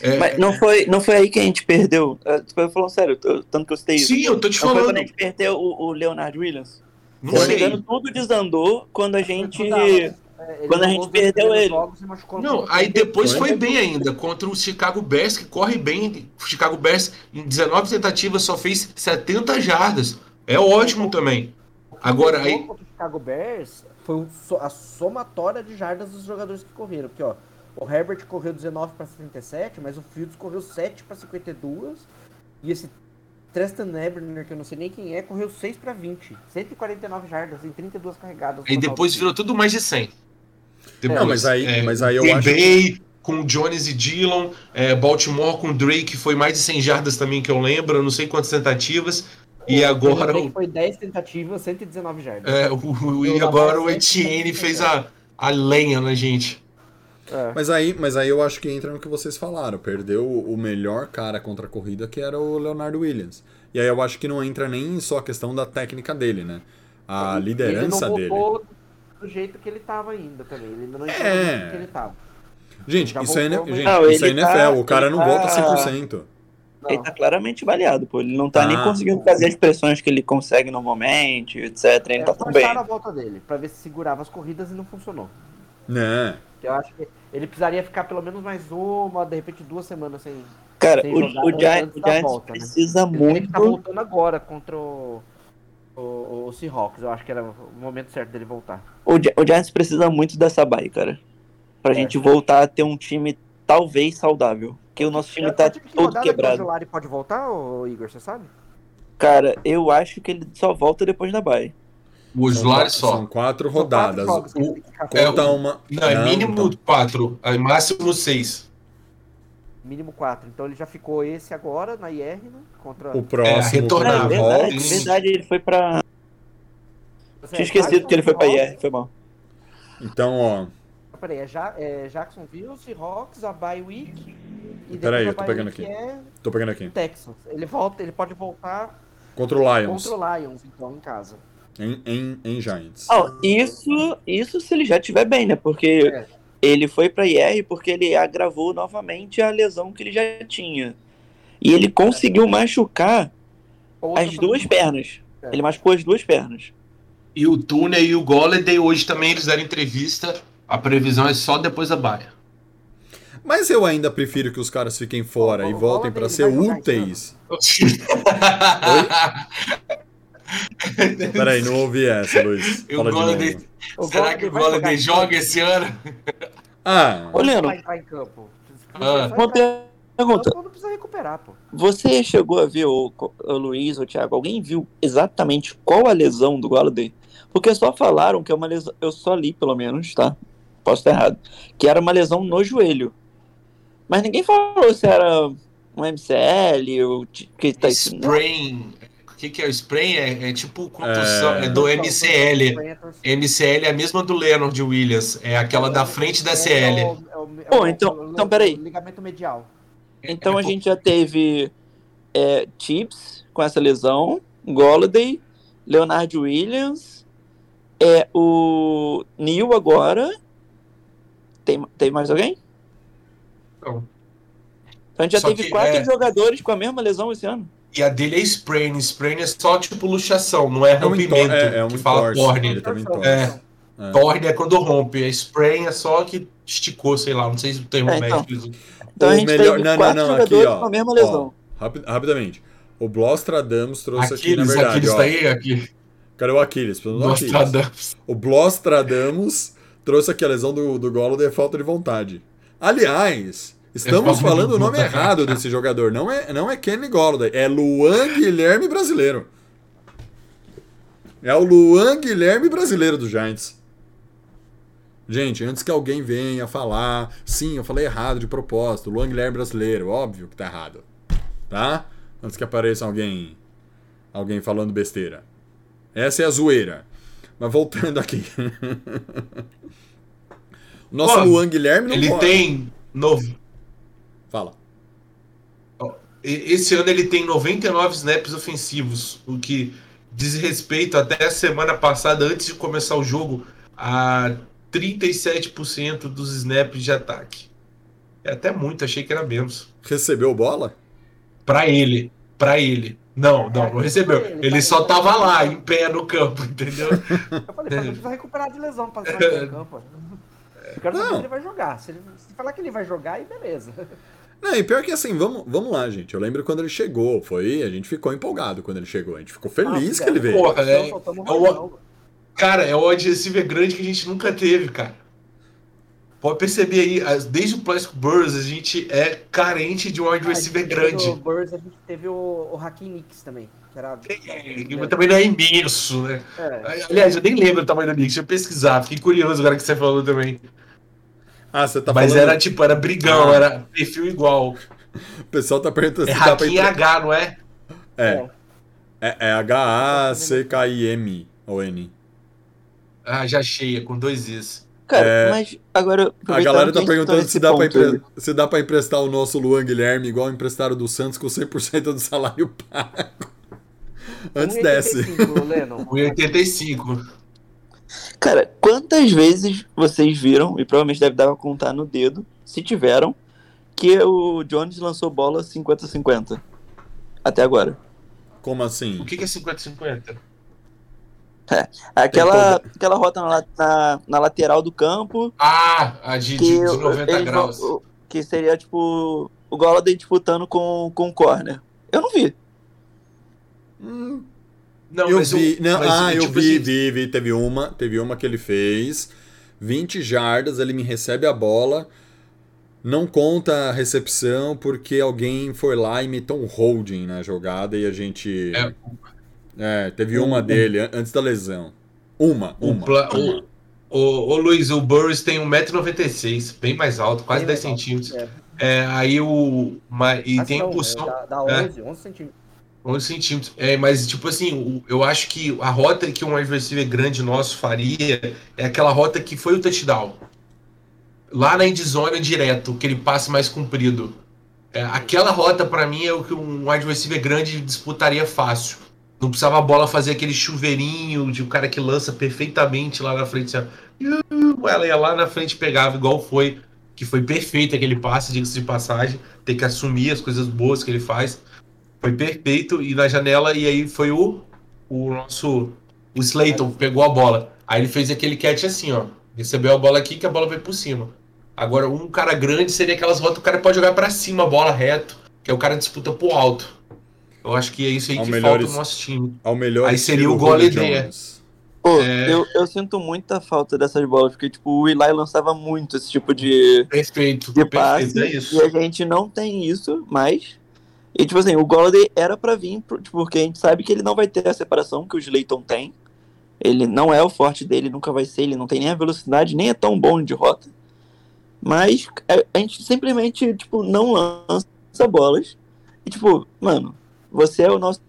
C: É,
D: Mas não foi, não foi aí que a gente perdeu. É, Eu falando sério, tanto que eu citei isso.
C: sim, eu tô te
D: Não foi quando
C: falando.
D: a gente perdeu o, o Leonard Williams?
C: Não sei.
D: engano, tudo desandou quando a gente.
B: É, ele
D: Quando a gente perdeu ele.
B: jogos e
C: Não, aí depois
A: Foi.
C: bem ainda contra o Chicago Bears, que corre bem. O Chicago Bears, em 19 tentativas, só fez 70 jardas. É ótimo também. Agora,
B: O
C: aí.
B: jogo contra o Chicago Bears foi a somatória de jardas dos jogadores que correram. Porque, ó, o Herbert correu 19 para 77, mas o Fields correu 7 para 52. E esse Tristan Ebner, que eu não sei nem quem é, correu 6 para 20. 149 jardas em 32 carregadas.
C: E depois virou tudo mais de 100. Depois,
A: Não, mas aí- mas aí eu
C: Green
A: acho-
C: Bay com o Jones e Dillon, é, Baltimore com o Drake, foi mais de 100 jardas também que eu lembro, eu não sei quantas tentativas. E
B: O
C: agora o,
B: Foi 10 tentativas, 119 jardas.
C: é, o- o- e agora o Etienne fez a, a lenha na gente.
B: É.
A: Mas aí, mas aí eu acho que entra no que vocês falaram. Perdeu o melhor cara contra a corrida, que era o Leonardo Williams. E aí eu acho que não entra nem só a questão da técnica dele, né? A liderança
B: ele não
A: dele.
B: voltou do jeito que ele tava ainda também. Ele ainda não entrou
A: É.
B: do jeito que ele tava.
A: Gente,
B: Já
A: isso é,
B: voltou,
A: N-
B: mas-
A: gente,
D: Não,
A: isso é
D: ele
A: NFL.
D: tá-
A: o cara
D: ele
A: não
D: tá-
A: volta 100%.
B: Não.
D: Ele tá claramente baleado, pô. Ele não tá
A: Tá.
D: nem conseguindo fazer as pressões que ele consegue normalmente, etc. Ele
B: É,
D: tá tão bem.
B: a volta dele, pra ver se segurava as corridas e não funcionou.
A: Né?
B: Eu acho que ele precisaria ficar pelo menos mais uma, de repente duas semanas sem.
D: Cara,
B: sem
D: o,
B: jogar
D: o,
B: antes
D: Giants, o Giants
B: volta, né?
D: precisa
B: Ele que
D: muito.
B: tá voltando agora contra o, o, o Seahawks. Eu acho que era o momento certo dele voltar.
D: O, o Giants precisa muito dessa bye, cara. Pra
B: É.
D: gente voltar a ter um time talvez saudável. Porque o nosso time tá
B: Que
D: todo
B: rodada que o
D: quebrado.
B: Angelari pode voltar, Igor, você sabe?
D: Cara, eu acho que ele só volta depois da bye.
C: O
A: São,
C: Slari
A: são
C: só.
A: quatro
B: São quatro
A: rodadas.
B: jogos tem que ficar
C: É,
A: Conta
C: o-
A: uma.
C: Não, é mínimo
A: então.
C: 4, é máximo 6.
B: Mínimo quatro. Então ele já ficou esse agora na IR, né? Contra.
A: O próximo.
C: É, retornar,
A: o
C: verdade,
A: Hawks.
D: verdade, ele foi pra.
B: Você
D: Tinha
B: é
D: esquecido
B: Jackson,
D: que ele foi pra IR, foi mal.
A: Então, ó.
B: Peraí, é, ja é Jacksonville, Seahawks, a bye week. E
A: Peraí, eu tô pegando aqui.
B: É
A: Tô pegando aqui.
B: Texans. Ele volta, ele pode voltar
A: Contra o Lions.
B: contra o Lions, então, em casa.
A: Em, em, em Giants.
D: Ó, isso, isso se ele já estiver bem, né? Porque
B: É.
D: ele foi pra IR porque ele agravou novamente a lesão que ele já tinha. E ele conseguiu machucar
B: Outra
D: as duas pernas.
B: É.
D: Ele machucou as duas pernas.
C: E o Tuna e o Golladay hoje também eles deram entrevista. A previsão é só depois da baia.
A: Mas eu ainda prefiro que os caras fiquem fora
B: O-
A: e voltem
B: ele
A: ser úteis. Peraí, não ouvi essa, Luiz.
C: O
A: Fala
C: Golladay-.
B: O
C: Será que o
B: vai
C: Golladay joga esse ano?
A: Ah,
D: Ô, Leandro,
B: vai entrar em campo.
C: Ah.
D: uma pergunta.
B: Precisa recuperar, pô.
D: Você chegou a ver, o, o Luiz, o Thiago, alguém viu exatamente qual a lesão do Golladay? Porque só falaram que é uma lesão, eu só li pelo menos, tá? Posso estar errado. Que era uma lesão no joelho. Mas ninguém falou se era um MCL, ou que tá isso.
C: Sprain. O que, que é o sprain? É, é tipo contusão.
A: É.
C: É, do MCL. MCL é a mesma do Leonard Williams. É aquela da frente da
B: É
C: CL.
B: é o- é
D: Pô,
B: o-
D: então- então, peraí.
B: Ligamento medial.
D: Então
C: É,
D: a gente já teve é, Chips com essa lesão, Golladay, Leonard Williams, é, o Neil agora. Tem, tem mais alguém?
C: Não.
D: Então a gente já
C: Só
D: teve
C: que,
D: quatro
C: é-
D: jogadores com a mesma lesão esse ano.
C: E a dele é sprain. Sprain é só tipo luxação, não é
A: é
C: rompimento.
A: é, é um
C: que fala torne.
A: Entorse.
C: É.
A: É.
C: Torne é quando rompe. A sprain é só que esticou, sei lá. Não sei se o termo
D: É, então.
C: médico.
D: Então a
A: Ou
D: gente
A: melhor-
D: teve
A: não, não,
D: quatro
A: não, aqui,
D: jogadores
A: ó.
D: com a mesma
A: Ó,
D: lesão.
A: rapi- rapidamente. O Blostradamus trouxe aqui, na
C: Aquiles,
A: verdade.
C: Aquiles
A: ó.
C: tá aí? Aqui.
A: Cadê o Aquiles? Aquiles.
C: Nostradamus.
A: O Blostradamus trouxe aqui a lesão do, do Golladay é falta de vontade. Aliás, estamos
C: de
A: falando o nome
C: vontade.
A: errado desse jogador. Não é, não é Kenny Golladay, é Luan Guilherme brasileiro. É o Luan Guilherme brasileiro do Giants. Gente, antes que alguém venha falar, sim, eu falei errado de propósito, Luan Guilherme brasileiro, óbvio que tá errado. Tá? Antes que apareça alguém alguém falando besteira. Essa é a zoeira. Mas voltando aqui. Nosso
C: Ó,
A: Luan Guilherme não
C: Ele
A: pode.
C: tem. nove-
A: Fala.
C: Esse ano ele tem 99 snaps ofensivos, o que diz respeito até a semana passada, antes de começar o jogo, a 37% dos snaps de ataque. É até muito, achei que era menos.
A: Recebeu bola?
C: Pra ele, pra ele. Não, não, não recebeu.
B: Ele,
C: Ele
B: tá
C: só tava lá, em pé no campo, entendeu?
B: Eu falei, não precisa recuperar de lesão pra sair do campo. Eu quero saber
A: Não.
B: se ele vai jogar. Se ele se falar que ele vai jogar, aí beleza.
A: Não, e pior que assim, vamos, vamos lá, gente. Eu lembro quando ele chegou. Foi, a gente ficou empolgado quando ele chegou. A gente ficou feliz
B: Ah,
A: que ele veio.
C: Porra, é-
B: um
C: é o-. Cara, é o receiver grande que a gente nunca teve, cara. pode perceber aí, desde o Plástico Burrs, a gente é carente de um wide
B: Ah,
C: receiver grande.
B: do Burrs, a gente teve o, o Hakim também. Que era,
C: É, também não é imenso, né?
B: é,
C: Aliás, eu nem lembro o tamanho do Knicks, deixa eu pesquisar. Fiquei curioso agora que você falou também.
A: Ah, você tá
C: Mas
A: falando.
C: era tipo, era brigão,
A: Ah.
C: era perfil igual.
A: O pessoal tá perguntando
C: É
A: se dá pra
C: Hakim
A: empre-
C: H, não é?
A: É. É, é H-A-C-K-I-M ou N.
C: Ah, já cheia, com dois Is.
D: Cara,
A: É,
D: mas agora.
A: A galera tá
D: gente
A: perguntando se dá, pra empre- se dá pra emprestar o nosso Luan Guilherme igual emprestaram do Santos com 100% do salário pago. Antes desce.
B: 1,85, Lennon.
C: 1,85.
D: Cara, quantas vezes vocês viram, e provavelmente deve dar pra contar no dedo, se tiveram, que o Jones lançou bola 50-50? Até agora.
A: Como assim?
C: O que que é 50-50?
D: Aquela,
A: Tem
D: aquela rota na, na, na lateral do campo,
C: Ah, a de,
D: que,
C: de, de
D: o-
C: 90
D: eles
C: graus.
D: vão- que seria tipo o Golladay disputando com, com o corner. Eu não vi.
C: Não,
A: eu
C: mas
A: vi. Não,
C: mas,
A: ah, eu
C: tipo
A: vi,
C: assim,
A: vi, vi. Teve uma, teve uma que ele fez. 20 jardas, ele me recebe a bola. Não conta a recepção porque alguém foi lá e meteu um holding na jogada e a gente.
C: É.
A: É, teve uma dele an- antes da lesão. Uma,
C: O,
A: uma.
C: pla- o, o, o Luiz, o Burris tem 1,96m, bem mais alto, quase
B: Bem
C: 10
B: mais alto,
C: centímetros.
B: é.
C: É, aí o. e
B: Mas
C: tem a
B: não,
C: impulsão.
B: é, Dá, dá
C: É.
B: 11, 11 centímetros.
C: 11 centímetros. É, mas, tipo assim, eu acho que a rota que um receiver grande nosso faria é aquela rota que foi o touchdown. Lá na endzone direto, que ele passe mais comprido. É, aquela rota, pra mim, é o que um receiver grande disputaria fácil. Não precisava a bola fazer aquele chuveirinho de um cara que lança perfeitamente lá na frente. Assim, ela ia lá na frente pegava, igual foi, que foi perfeito aquele passe, diga-se de passagem. Tem que assumir as coisas boas que ele faz. Foi perfeito e na janela, e aí foi o, o nosso. O Slayton pegou a bola. Aí ele fez aquele catch assim, ó. Recebeu a bola aqui que a bola veio por cima. Agora, um cara grande seria aquelas rotas que o cara pode jogar pra cima a bola reto, que é o cara disputa pro alto. Eu acho que é isso aí
A: Ao
C: que
A: melhor
C: falta no nosso time.
A: Ao melhor
C: Aí seria o é.
A: Jones.
D: Pô,
C: É.
D: eu, eu sinto muita falta dessas bolas, porque tipo, o Eli lançava muito esse tipo de,
C: Perfeito,
D: de
C: perfeito,
D: passe,
C: é isso.
D: e a gente não tem isso mais. E tipo assim, o Golladay era pra vir, tipo, porque a gente sabe que ele não vai ter a separação que o Slayton tem. Ele não é o forte dele, nunca vai ser, ele não tem nem a velocidade, nem é tão bom de rota. Mas a, a gente simplesmente, tipo, não lança bolas. E tipo, mano, você é o nosso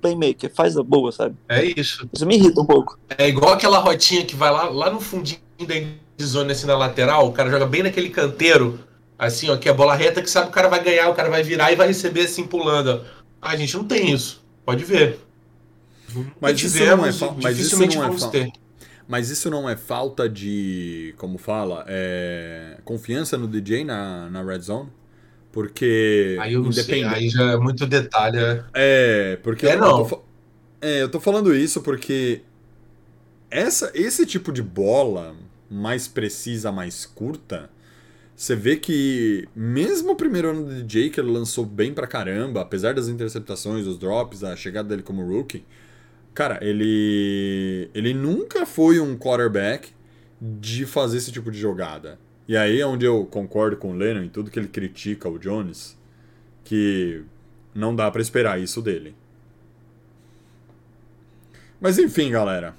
D: playmaker, faz a boa, sabe?
C: É isso.
D: Isso me irrita um pouco.
C: É igual aquela rotinha que vai lá, lá no fundinho da endzone, assim, na lateral, o cara joga bem naquele canteiro, assim, ó, que é bola reta, que sabe que o cara vai ganhar, o cara vai virar e vai receber assim, pulando. ó. A gente não tem isso. Pode ver. Nunca
A: Mas isso não é mas isso não é
C: vamos
A: fa-
C: ter.
A: Mas isso não é falta de, como fala, é, confiança no DJ na, na Red Zone? Porque
C: Aí eu não sei,
A: independente.
C: aí já é muito detalhe. é.
A: É, porque
C: É,
A: eu,
C: não.
A: tô, fa- é, eu tô falando isso porque essa, esse tipo de bola mais precisa, mais curta, você vê que mesmo o primeiro ano do DJ, que ele lançou bem pra caramba, apesar das interceptações, os drops, a chegada dele como rookie, cara, ele ele nunca foi um quarterback de fazer esse tipo de jogada. E aí é onde eu concordo com o Lennon em tudo que ele critica o Jones, que não dá pra esperar isso dele. Mas enfim, galera.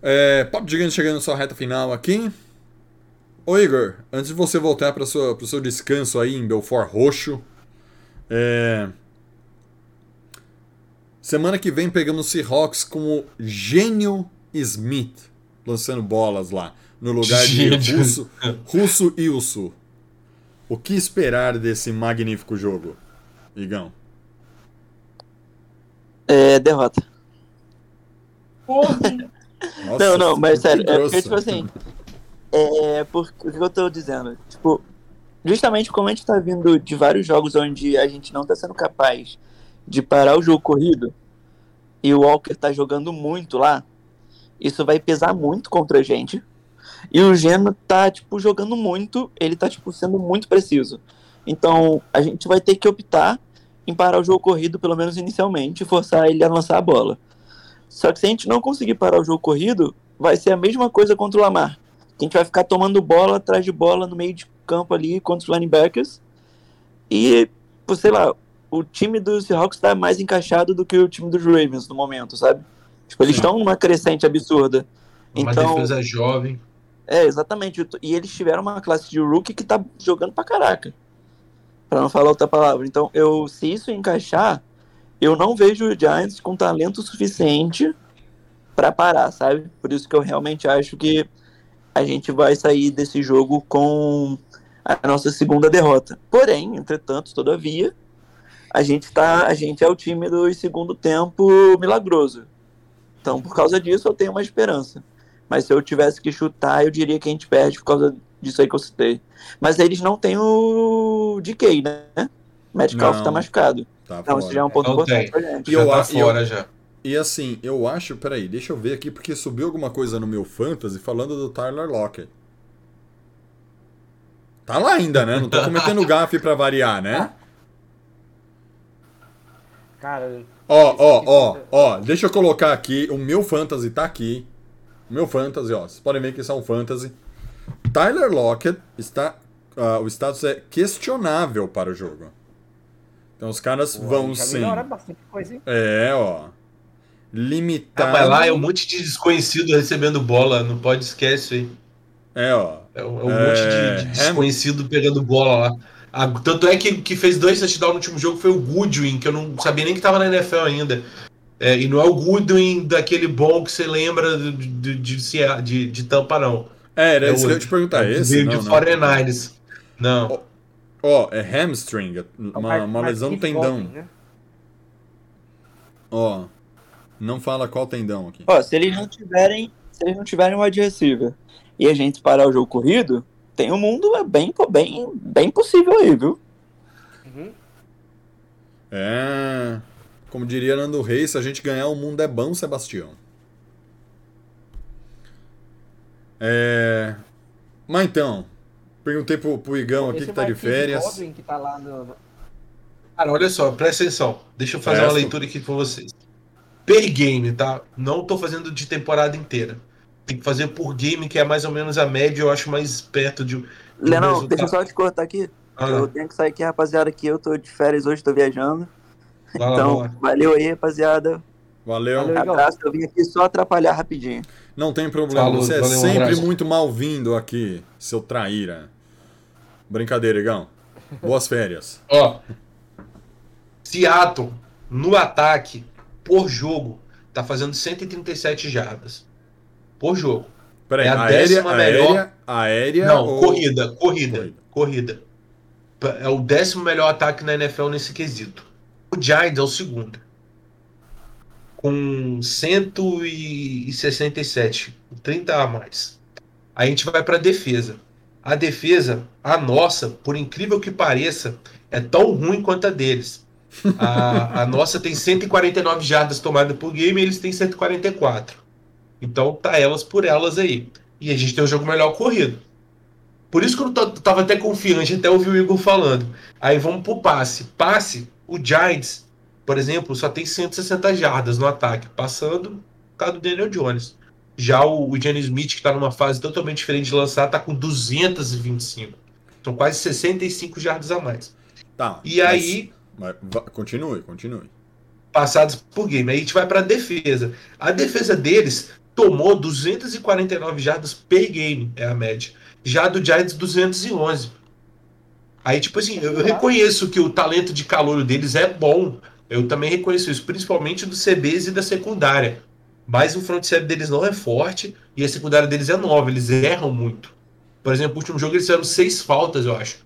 A: É, Papo Gigante chegando na sua reta final aqui. Ô Igor, antes de você voltar para o seu descanso aí em Belfort Roxo, é... semana que vem pegamos o Seahawks com o Gênio Smith lançando bolas lá, no lugar de. Russo, Russo Ilso. O que esperar desse magnífico jogo, Igão?
D: É, derrota.
A: Nossa,
D: não, não, mas sério, é porque, tipo assim, é, porque, o que eu tô dizendo? Tipo, justamente como a gente tá vindo de vários jogos onde a gente não tá sendo capaz de parar o jogo corrido, e o Walker tá jogando muito lá, isso vai pesar muito contra a gente. E o Geno tá, tipo, jogando muito, ele tá, tipo, sendo muito preciso. Então, a gente vai ter que optar em parar o jogo corrido, pelo menos inicialmente, e forçar ele a lançar a bola. Só que se a gente não conseguir parar o jogo corrido, vai ser a mesma coisa contra o Lamar. Que a gente vai ficar tomando bola atrás de bola no meio de campo ali contra os linebackers. E, sei lá, o time dos Seahawks tá mais encaixado do que o time dos Ravens no momento, sabe? Tipo, eles
A: Sim.
D: estão numa crescente absurda.
C: Uma
D: Então,
C: defesa jovem.
D: é, exatamente. E eles tiveram uma classe de rookie que tá jogando pra caraca. Pra não falar outra palavra. Então, eu, se isso encaixar, eu não vejo o Giants com talento suficiente pra parar, sabe? Por isso que eu realmente acho que a gente vai sair desse jogo com a nossa segunda derrota. Porém, entretanto, todavia, a gente tá, a gente é o time do segundo tempo milagroso. Então, por causa disso, eu tenho uma esperança. Mas se eu tivesse que chutar, eu diria que a gente perde por causa disso aí que eu citei. Mas eles não têm o DK, né? Metcalf
A: Não.
D: tá machucado.
A: Tá
D: Então, isso já é um ponto
C: Não
D: importante
C: tem.
D: pra gente.
A: E
C: Já
A: eu
C: tá
A: a- e eu-
C: fora já.
A: E assim, eu acho. Peraí, deixa eu ver aqui, porque subiu alguma coisa no meu fantasy falando do Tyler Lockett. Tá lá ainda, né? Não tô cometendo gafe pra variar, né?
B: Cara,
A: Ó, ó, ó, ó, deixa eu colocar aqui. O meu fantasy tá aqui. O meu fantasy, ó. Vocês podem ver que isso é um fantasy. Tyler Lockett está. ah, o status é questionável para o jogo. Então os caras vão
B: já
A: sim.
B: melhora bastante coisa, hein?
A: É, ó.
C: Ah,
A: Limitado.
C: mas lá é um monte de desconhecido recebendo bola, não pode esquecer aí.
A: É, ó.
C: É um, é um
A: É,
C: monte de, de
A: Ham-
C: desconhecido pegando bola lá. Ah, tanto é que que fez dois touchdowns no último jogo foi o Goodwin, que eu não sabia nem que tava na NFL ainda. É, e não é o Goodwin daquele bom que você lembra de, de, de, de- de Tampa, não.
A: É, era
C: É
A: isso que eu ia te perguntar.
C: É
A: Esse?
C: de,
A: Não,
C: de
A: não.
C: 49ers. Não.
A: Ó, é hamstring,
B: É
A: uma, uma lesão no tendão.
B: Né?
A: Ó, não fala qual tendão aqui.
D: Ó, se eles não tiverem, se eles não tiverem um wide receiver e a gente parar o jogo corrido, tem um mundo é bem, bem, bem possível aí, viu?
B: Uhum.
A: É, como diria Nando Reis, se a gente ganhar o mundo é bom, Sebastião. É, mas então, perguntei pro, pro Igão aqui
B: Esse
A: que tá de férias.
B: Que tá lá no,
C: Cara, olha só, presta atenção. Deixa eu fazer
A: Presto.
C: uma leitura aqui com vocês. Per game, tá? Não tô fazendo de temporada inteira. Tem que fazer por game, que é mais ou menos a média, eu acho mais perto de. um resultado.
D: deixa eu só te cortar aqui.
C: Ah,
D: Eu tenho que sair aqui, rapaziada, aqui eu tô de férias hoje, tô viajando.
C: lá,
D: então,
C: lá.
D: valeu aí, rapaziada.
A: Valeu.
B: Valeu. Legal.
D: Abraço, eu vim aqui só atrapalhar rapidinho.
A: Não tem problema,
C: Falou,
A: você é
C: valeu,
A: sempre
C: abraço.
A: muito mal-vindo aqui, seu traíra. Brincadeira, Igão. Boas férias.
C: Ó. Seattle, no ataque, por jogo, tá fazendo 137 jardas. Por jogo.
A: Peraí,
C: É a
A: aérea,
C: décima melhor-
A: aérea, aérea
C: Não,
A: ou...
C: corrida, corrida,
A: Corrida.
C: corrida. É o décimo melhor ataque na NFL nesse quesito. O Giants é o segundo. Com 167, 30 a mais. Aí a gente vai para defesa. A defesa, a nossa, por incrível que pareça, é tão ruim quanto a deles. A, a nossa tem 149 jardas tomadas por game e eles têm 144. Então tá elas por elas aí. E a gente tem um jogo melhor corrido. Por isso que eu tava até confiante, até ouvir o Igor falando. Aí vamos pro passe. Passe, o Giants, por exemplo, só tem 160 jardas no ataque, passando por causa do Daniel Jones. Já o, o Smith, que tá numa fase totalmente diferente de lançar, tá com 225. São quase 65 jardas a mais.
A: Tá.
C: E aí,
A: mas- continue, continue.
C: passados por game. Aí a gente vai para a defesa. A defesa deles tomou 249 jardas per game, é a média. Já do Giants, 211. Aí, tipo assim, eu, eu reconheço que o talento de calor deles é bom. Eu também reconheço isso, principalmente do CBs e da secundária. Mas o front seven deles não é forte e a secundária deles é nova, eles erram muito. Por exemplo, no último jogo eles fizeram seis faltas, eu acho.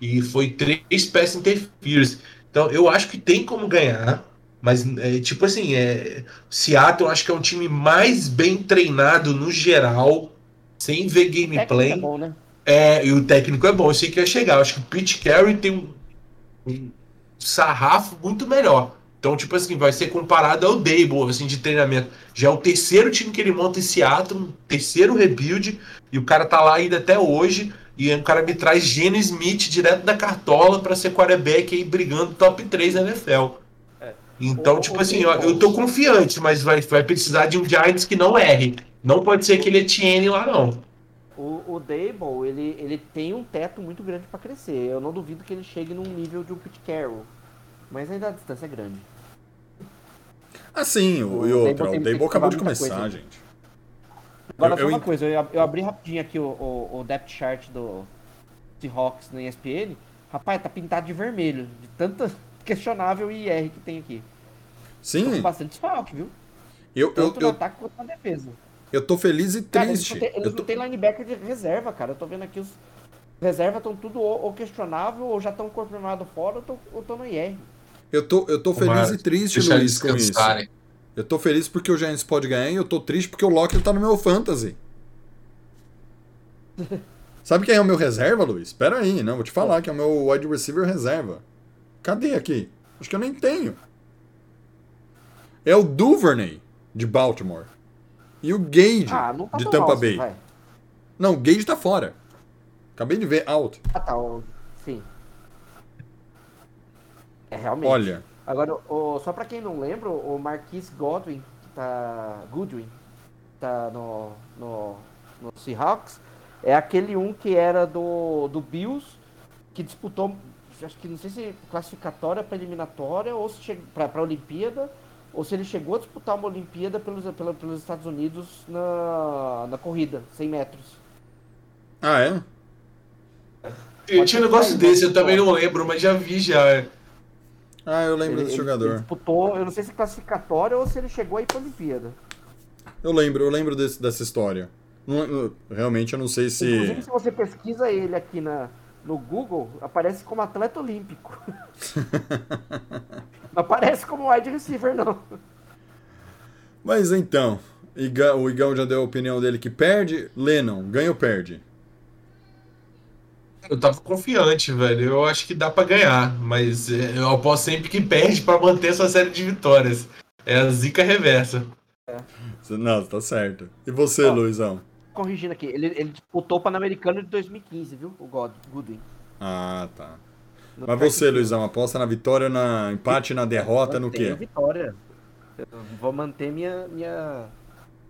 C: E foi três pass interference. Então, eu acho que tem como ganhar. Mas, é, tipo assim, é, Seattle eu acho que é um time mais bem treinado no geral, sem ver
B: Técnico
C: gameplay.
B: É bom, né?
C: É, e o técnico é bom, eu sei que ia chegar. Eu acho que o Pete Carey tem um, um sarrafo muito melhor. Então, tipo assim, vai ser comparado ao Dable, assim, de treinamento. Já é o terceiro time que ele monta em Seattle, um terceiro rebuild, e o cara tá lá ainda até hoje. E o cara me traz Geno Smith direto da cartola pra ser quarterback aí brigando top 3 na NFL. Então,
B: O-
C: tipo
B: o
C: assim, ó, eu tô confiante, mas vai, vai precisar de um Giants que não erre. Não pode ser aquele Etienne lá, não.
B: O, o Dable, ele, ele tem um teto muito grande pra crescer. Eu não duvido que ele chegue num nível de um Pete Carroll. Mas ainda a distância é grande.
A: Assim, o, e
B: O
A: outra, o
B: tem-
A: Dable
B: tem
A: acabou de começar,
B: coisa.
A: gente.
B: Agora,
A: Eu-
B: só
A: eu
B: uma coisa, eu, eu abri rapidinho aqui o, o, o depth chart do Seahawks na ESPN. Rapaz, tá pintado de vermelho, de tanta questionável IR que tem aqui. Tô com
A: Sim,
B: bastante desfalque, viu?
A: eu, eu,
B: Tanto no
A: eu,
B: ataque quanto na defesa.
A: eu tô feliz e
B: Cara, eles
A: triste.
B: não eles
A: Eu
B: não
A: tô-
B: têm linebacker de reserva, cara. Eu tô vendo aqui os reservas estão tudo ou, questionável, ou já estão confirmados fora, ou tô- tô no IR.
A: Eu tô, eu tô feliz e triste, Luiz, com isso. Eu tô feliz porque o Giants pode ganhar e eu tô triste porque o Locker tá no meu fantasy. Sabe quem é o meu reserva, Luiz? Pera aí, não, vou te falar que é o meu wide receiver reserva. Cadê aqui? Acho que eu nem tenho. É o Duvernay, de Baltimore. E o Gage,
B: Ah, tá
A: de Tampa
B: mal,
A: Bay.
B: vai.
A: Não, o Gage tá fora. Acabei de ver, out.
B: Ah, tá. ó, Sim. É realmente.
A: Olha,
B: Agora, o, só pra quem não lembra, o Marquis Godwin, que tá. Goodwin, tá no, no, no Seahawks, é aquele um que era do, do Bills, que disputou, acho que não sei se classificatória pra eliminatória, ou se pra, pra Olimpíada, ou se ele chegou a disputar uma Olimpíada pelos, pela, pelos Estados Unidos na, na corrida, 100 metros.
A: ah é?
C: Eu tinha um negócio desse, eu também não lembro, mas já vi já.
A: Ah, eu lembro
B: Ele,
A: desse
B: ele-
A: jogador.
B: ele disputou, eu não sei se classificatória ou se ele chegou a ir pra Olimpíada.
A: Eu lembro, eu lembro desse- dessa história. Não- eu- realmente eu não sei se.
B: Inclusive, se você pesquisa ele aqui na, no Google, aparece como atleta olímpico. não aparece como wide receiver, não.
A: Mas então, o Igão já deu a opinião dele que perde. Lennon, ganha ou perde?
C: Eu tava confiante, velho. Eu acho que dá pra ganhar, mas é, eu aposto sempre que perde pra manter sua série de vitórias. É a zica reversa.
A: Não, tá certo. E você,
B: Ó.
A: Luizão?
B: Corrigindo aqui, ele, ele disputou o Pan-Americano de 2015, viu? O God, Goodwin.
A: Ah, tá.
B: No
A: Mas você,
B: and
A: Luizão, aposta na vitória, na empate, na derrota, no quê?
B: vitória. Eu vou manter minha, minha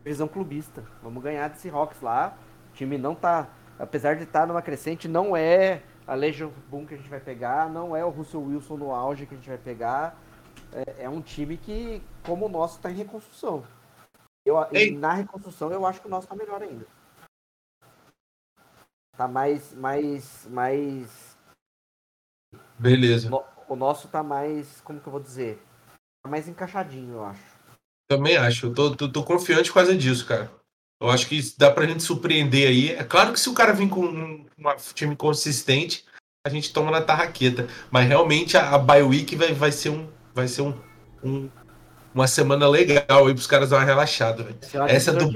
B: visão clubista. Vamos ganhar desse Rocks lá. O time não tá. Apesar de estar numa crescente, não é a Legion Boom que a gente vai pegar, não é o Russell Wilson no auge que a gente vai pegar. É, é um time que, como o nosso, está em reconstrução. Eu, e na reconstrução, eu acho que o nosso tá melhor ainda. Tá mais. mais. mais.
C: Beleza.
B: no- o nosso tá mais. Como que eu vou dizer? Tá mais encaixadinho, eu acho.
C: Também acho. Eu tô, tô, tô confiante por causa disso, cara. Eu acho que dá pra gente surpreender aí. É claro que se o cara vir com um uma- time consistente, a gente toma na tarraqueta. Mas realmente a, a bye week vai, vai ser, um, vai ser um, um- uma semana legal aí pros caras dar uma relaxada, Essa do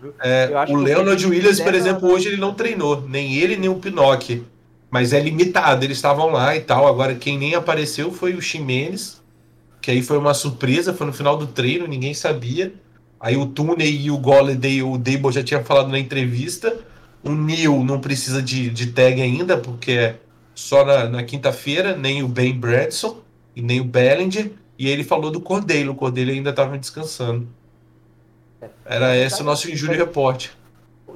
B: viu?
C: É, o Leonard Williams, por exemplo, hoje ele não treinou. Nem ele, nem o Pinocchio. Mas é limitado, eles estavam lá e tal. Agora, quem nem apareceu foi o Ximenes, que aí foi uma surpresa, foi no final do treino, ninguém sabia. Aí o Tooney e o Golladay, o Dable já tinha falado na entrevista. O Neil não precisa de, de tag ainda, porque é só na, na quinta-feira, nem o Ben Bradson e nem o Bellinger. E ele falou do Cordeiro, o Cordeiro ainda estava descansando. Era esse o nosso injury report.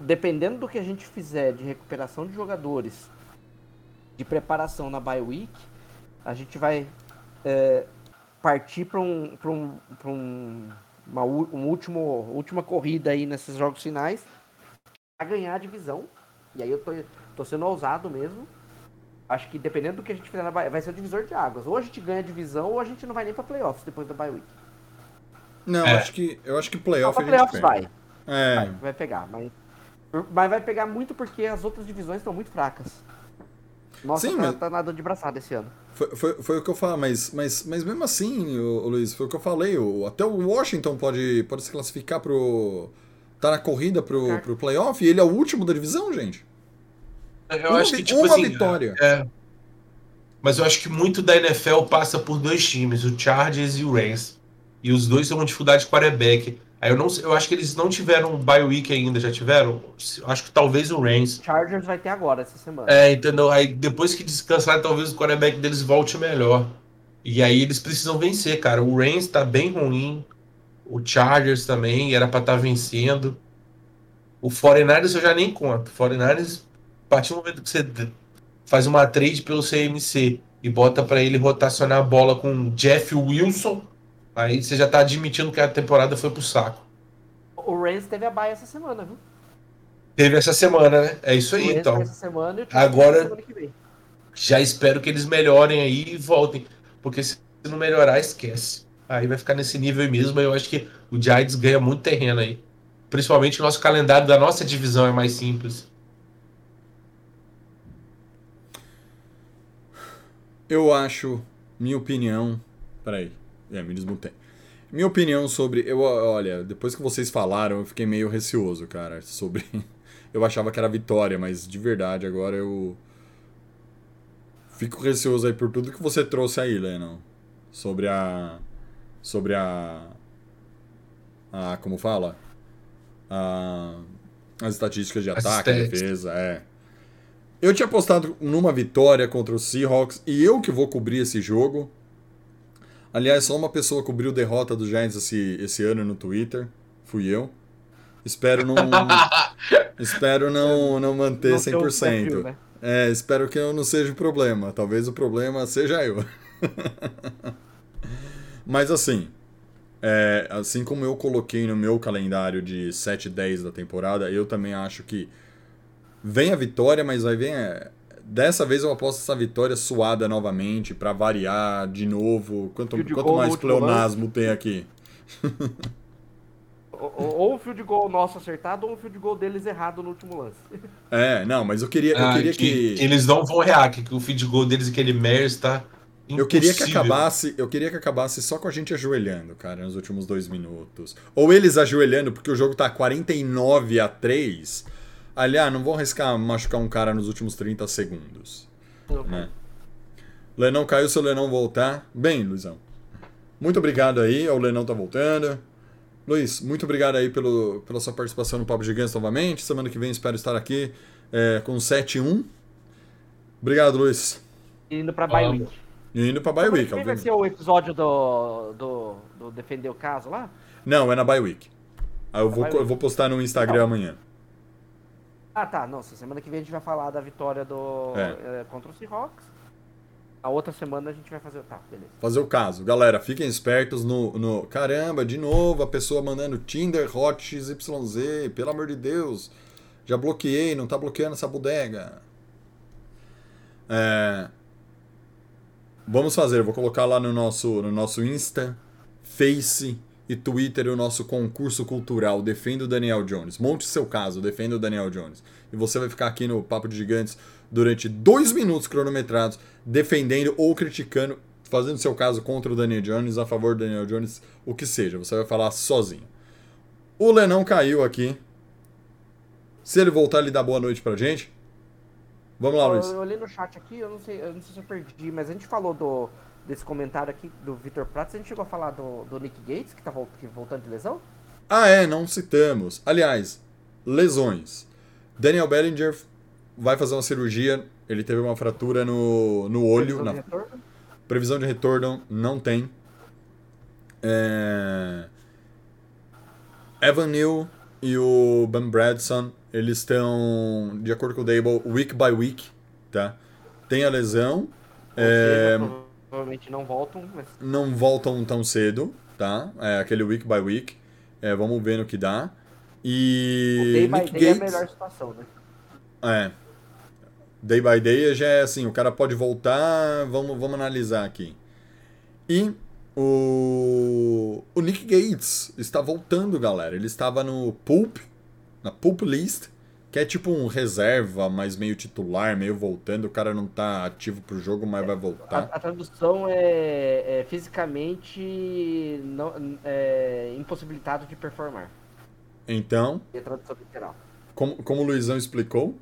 B: Dependendo do que a gente fizer de recuperação de jogadores, de preparação na bye week, a gente vai é, partir para um, pra um, pra um, uma um último, última corrida aí nesses jogos finais a ganhar a divisão. E aí eu tô, tô sendo ousado mesmo. Acho que dependendo do que a gente fizer na bye, vai ser o divisor de águas. Ou a gente ganha a divisão ou a gente não vai nem para playoffs depois da bye week.
A: Não,
C: É.
A: acho que eu acho que
B: Não,
A: playoff
B: pra
A: a gente
B: playoffs vai.
A: É,
B: Vai, vai pegar, mas, mas vai pegar muito porque as outras divisões estão muito fracas. Nossa,
A: Sim,
B: tá,
A: mas-
B: tá nadando de braçada esse ano.
A: foi, foi, foi o que eu falei, mas, mas, mas mesmo assim, ô Luiz, foi o que eu falei, o- até o Washington pode, pode se classificar pro. tá na corrida pro, pro playoff e ele é o último da divisão, gente.
C: Eu
A: Uma
C: acho que, tipo
A: uma
C: assim.
A: vitória.
C: É. Mas eu acho que muito da NFL passa por dois times, o Chargers e o Rams. E os dois têm uma dificuldade de quarterback. Aí eu não eu acho que eles não tiveram bye week ainda, já tiveram? Acho que talvez o Rams.
B: Chargers vai ter agora essa semana.
C: É, entendeu? Aí depois que descansar, talvez o quarterback deles volte melhor. E aí eles precisam vencer, cara. O Rams tá bem ruim. O Chargers também, era pra estar vencendo. O 49ers eu já nem conto. O 49ers, a partir do momento que você faz uma trade pelo CMC e bota pra ele rotacionar a bola com Jeff Wilson, aí você já tá admitindo que a temporada foi pro saco.
B: O Rams teve a baia essa semana, viu?
C: Teve essa semana, né? É isso aí, então.
B: teve essa semana e o
C: Agora-
B: semana que vem.
C: Já espero que eles melhorem aí e voltem. Porque se não melhorar, esquece. Aí vai ficar nesse nível aí mesmo. aí Eu acho que o Giants ganha muito terreno aí. Principalmente o nosso calendário da nossa divisão é mais simples.
A: Eu acho, minha opinião. Peraí, é, me desmutei. Minha opinião sobre. Eu, olha, depois que vocês falaram, eu fiquei meio receoso, cara. Sobre. Eu achava que era vitória, mas de verdade agora eu. Fico receoso aí por tudo que você trouxe aí, Lennon. Sobre a. Sobre a. A. Como fala? A, as estatísticas de
C: As
A: ataque,
C: stats.
A: defesa, é. Eu tinha apostado numa vitória contra o Seahawks e eu que vou cobrir esse jogo. Aliás, só uma pessoa cobriu derrota do Giants esse, esse ano no Twitter. Fui eu. Espero não. espero não, não manter
B: Não ter o
A: 100%.
B: perfil, né?
A: É, espero que eu não seja o problema. Talvez o problema seja eu. Mas assim, é, assim como eu coloquei no meu calendário de 7 e 10 da temporada, eu também acho que vem a vitória, mas vai vir. Dessa vez eu aposto essa vitória suada novamente, pra variar de novo. Quanto,
B: Field
A: quanto mais pleonasmo tem aqui?
B: Ou, ou- o field goal nosso acertado, ou o field goal deles errado no último lance.
A: É, não, mas eu queria, eu
C: Ah,
A: queria
C: que,
A: que.
C: eles não vão react, que o feed goal deles, aquele Mers, tá.
A: Eu queria que
C: impossível.
A: acabasse, eu queria que acabasse só com a gente ajoelhando, cara, nos últimos dois minutos. Ou eles ajoelhando, porque o jogo tá 49 a 3. Aliás, não vão arriscar machucar um cara nos últimos 30 segundos. Né? Lenão caiu se o Lenão voltar. Bem, Luizão. Muito obrigado aí, o Lenão tá voltando. Luiz, muito obrigado aí pelo, pela sua participação no Papo Gigantes novamente. Semana que vem espero estar aqui é, com 7-1. Obrigado, Luiz.
B: Indo pra bye week.
A: E indo pra Bye
B: Semana
A: Week,
B: vai ser o episódio do, do, do Defender o Caso lá?
A: Não, é na Bye Week. Aí eu vou, eu vou postar no Instagram
B: Não.
A: amanhã.
B: Ah, tá. Não, semana que vem a gente vai falar da vitória do
A: É.
B: eh, contra o Seahawks. A outra semana a gente vai fazer. Tá, beleza.
A: Fazer o caso. Galera, fiquem espertos no, no. Caramba, de novo a pessoa mandando Tinder Hot XYZ. Pelo amor de Deus. Já bloqueei, não tá bloqueando essa bodega. É, Vamos fazer, vou colocar lá no nosso, no nosso Insta, Face e Twitter o nosso concurso cultural Defenda o Daniel Jones. Monte seu caso, defenda o Daniel Jones. E você vai ficar aqui no Papo de Gigantes durante dois minutos cronometrados, defendendo ou criticando, fazendo seu caso contra o Daniel Jones, a favor do Daniel Jones, o que seja. Você vai falar sozinho. O Lenão caiu aqui. Se ele voltar, ele dá boa noite pra gente. Vamos lá,
B: Eu,
A: Luiz.
B: eu olhei no chat aqui, eu não sei, eu não sei se eu perdi, mas a gente falou do, desse comentário aqui do Vitor Prats, a gente chegou a falar do, do Nick Gates, que tá voltando de lesão?
A: Ah, é, não citamos. Aliás, lesões. Daniel Bellinger vai fazer uma cirurgia. Ele teve uma fratura no, no olho.
B: Previsão de
A: Na
B: retorno?
A: previsão de retorno não tem. É... Evan Neal e o Ben Bradson, eles estão, de acordo com o Dable, week by week, tá? Tem a lesão, É,
B: seja, provavelmente não voltam, mas
A: não voltam tão cedo, tá? É aquele week by week. É, vamos ver no que dá.
B: o
A: E
B: day by
A: Nick
B: day é a
A: Gates,
B: melhor situação, né?
A: é. Day by day já é assim, o cara pode voltar, vamos, vamos analisar aqui. E o, o Nick Gates está voltando, galera. Ele estava no Pulp, na Pulp List, que é tipo um reserva, mas meio titular, meio voltando. O cara não tá ativo pro jogo, mas vai
B: A,
A: voltar.
B: a tradução é, é fisicamente não, é, impossibilitado de performar.
A: Então,
B: É a tradução literal.
A: como, como o Luizão explicou.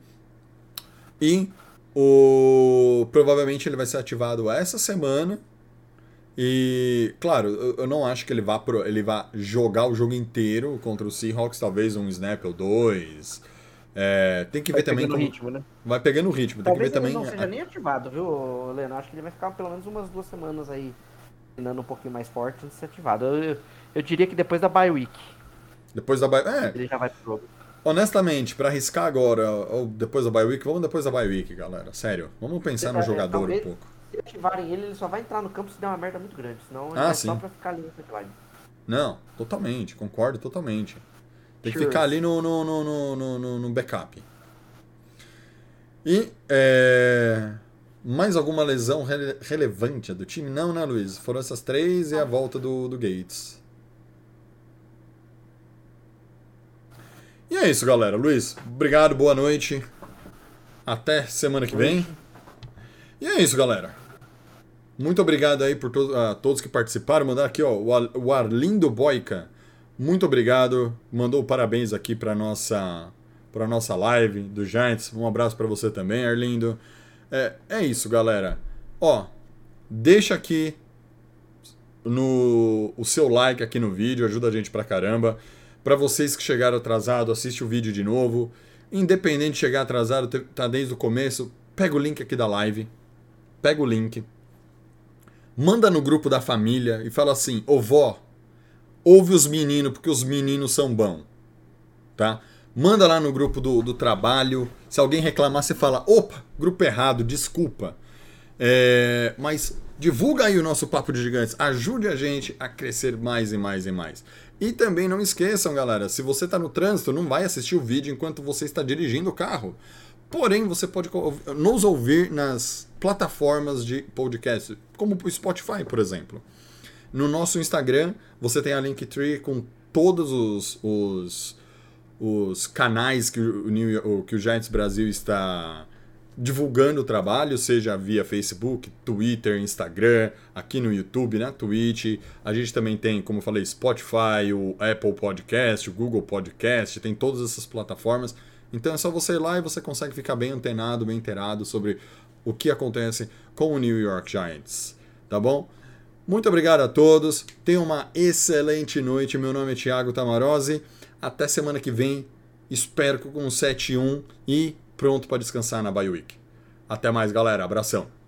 A: E o provavelmente ele vai ser ativado essa semana. E, claro, eu, eu não acho que ele vá, pro, ele vá jogar o jogo inteiro contra o Seahawks, talvez um snap ou dois. É, tem que ver
B: Vai
A: também
B: pegando
A: como,
B: ritmo, né?
A: vai pegando o ritmo. Tem
B: Talvez
A: que ver
B: ele
A: também.
B: não seja nem ativado, viu, Leno? Acho que ele vai ficar pelo menos umas duas semanas aí, treinando um pouquinho mais forte antes de ser ativado. Eu, eu, eu diria que depois da bye week
A: Depois da. ba- É,
B: ele já vai pro jogo.
A: honestamente, pra arriscar agora ou depois da bye week, vamos depois da bye week, galera. Sério. Vamos pensar no
B: É,
A: jogador um
B: talvez-
A: pouco.
B: Se ativarem ele, ele só vai entrar no campo se der uma merda muito grande. Senão ele
A: Ah,
B: é
A: sim.
B: só pra ficar ali no sideline.
A: Não, totalmente, concordo totalmente. Tem que
B: Sure.
A: ficar ali no, no, no, no, no- no- no backup. E é, mais alguma lesão rele- relevante do time? Não, né, Luiz? Foram essas três e a volta do, do Gates. E é isso, galera. Luiz, obrigado, boa noite. Até semana que vem. E é isso, galera. Muito obrigado aí por to a todos que participaram. Mandar aqui, ó, o Ar- o Arlindo Boica. Muito obrigado. Mandou parabéns aqui para nossa para nossa live do Giants. Um abraço para você também, Arlindo. É, é isso, galera. Ó, deixa aqui no o seu like aqui no vídeo, ajuda a gente pra caramba. Para vocês que chegaram atrasado, assiste o vídeo de novo. Independente de chegar atrasado, tá desde o começo, pega o link aqui da live. Pega o link. Manda no grupo da família e fala assim: "Ô vó, ouve os meninos porque os meninos são bons". Tá? Manda lá no grupo do, do trabalho. Se alguém reclamar, você fala: "Opa, grupo errado, desculpa". É, mas divulga aí o nosso Papo de Gigantes. Ajude a gente a crescer mais e mais e mais. E também não esqueçam, galera, se você está no trânsito, não vai assistir o vídeo enquanto você está dirigindo o carro. Porém, você pode nos ouvir nas plataformas de podcast, como o Spotify, por exemplo. No nosso Instagram, você tem a Linktree com todos os, os, os canais que o, York- que o Giants Brasil está divulgando o trabalho, seja via Facebook, Twitter, Instagram, aqui no YouTube, na Twitch. A gente também tem, como eu falei, Spotify, o Apple Podcast, o Google Podcast, tem todas essas plataformas. Então é só você ir lá e você consegue ficar bem antenado, bem inteirado sobre o que acontece com o New York Giants, tá bom? Muito obrigado a todos. Tenham uma excelente noite. Meu nome é Thiago Tamarose. Até semana que vem. Espero com 7-1 e pronto para descansar na Bye Week. Até mais, galera. Abração.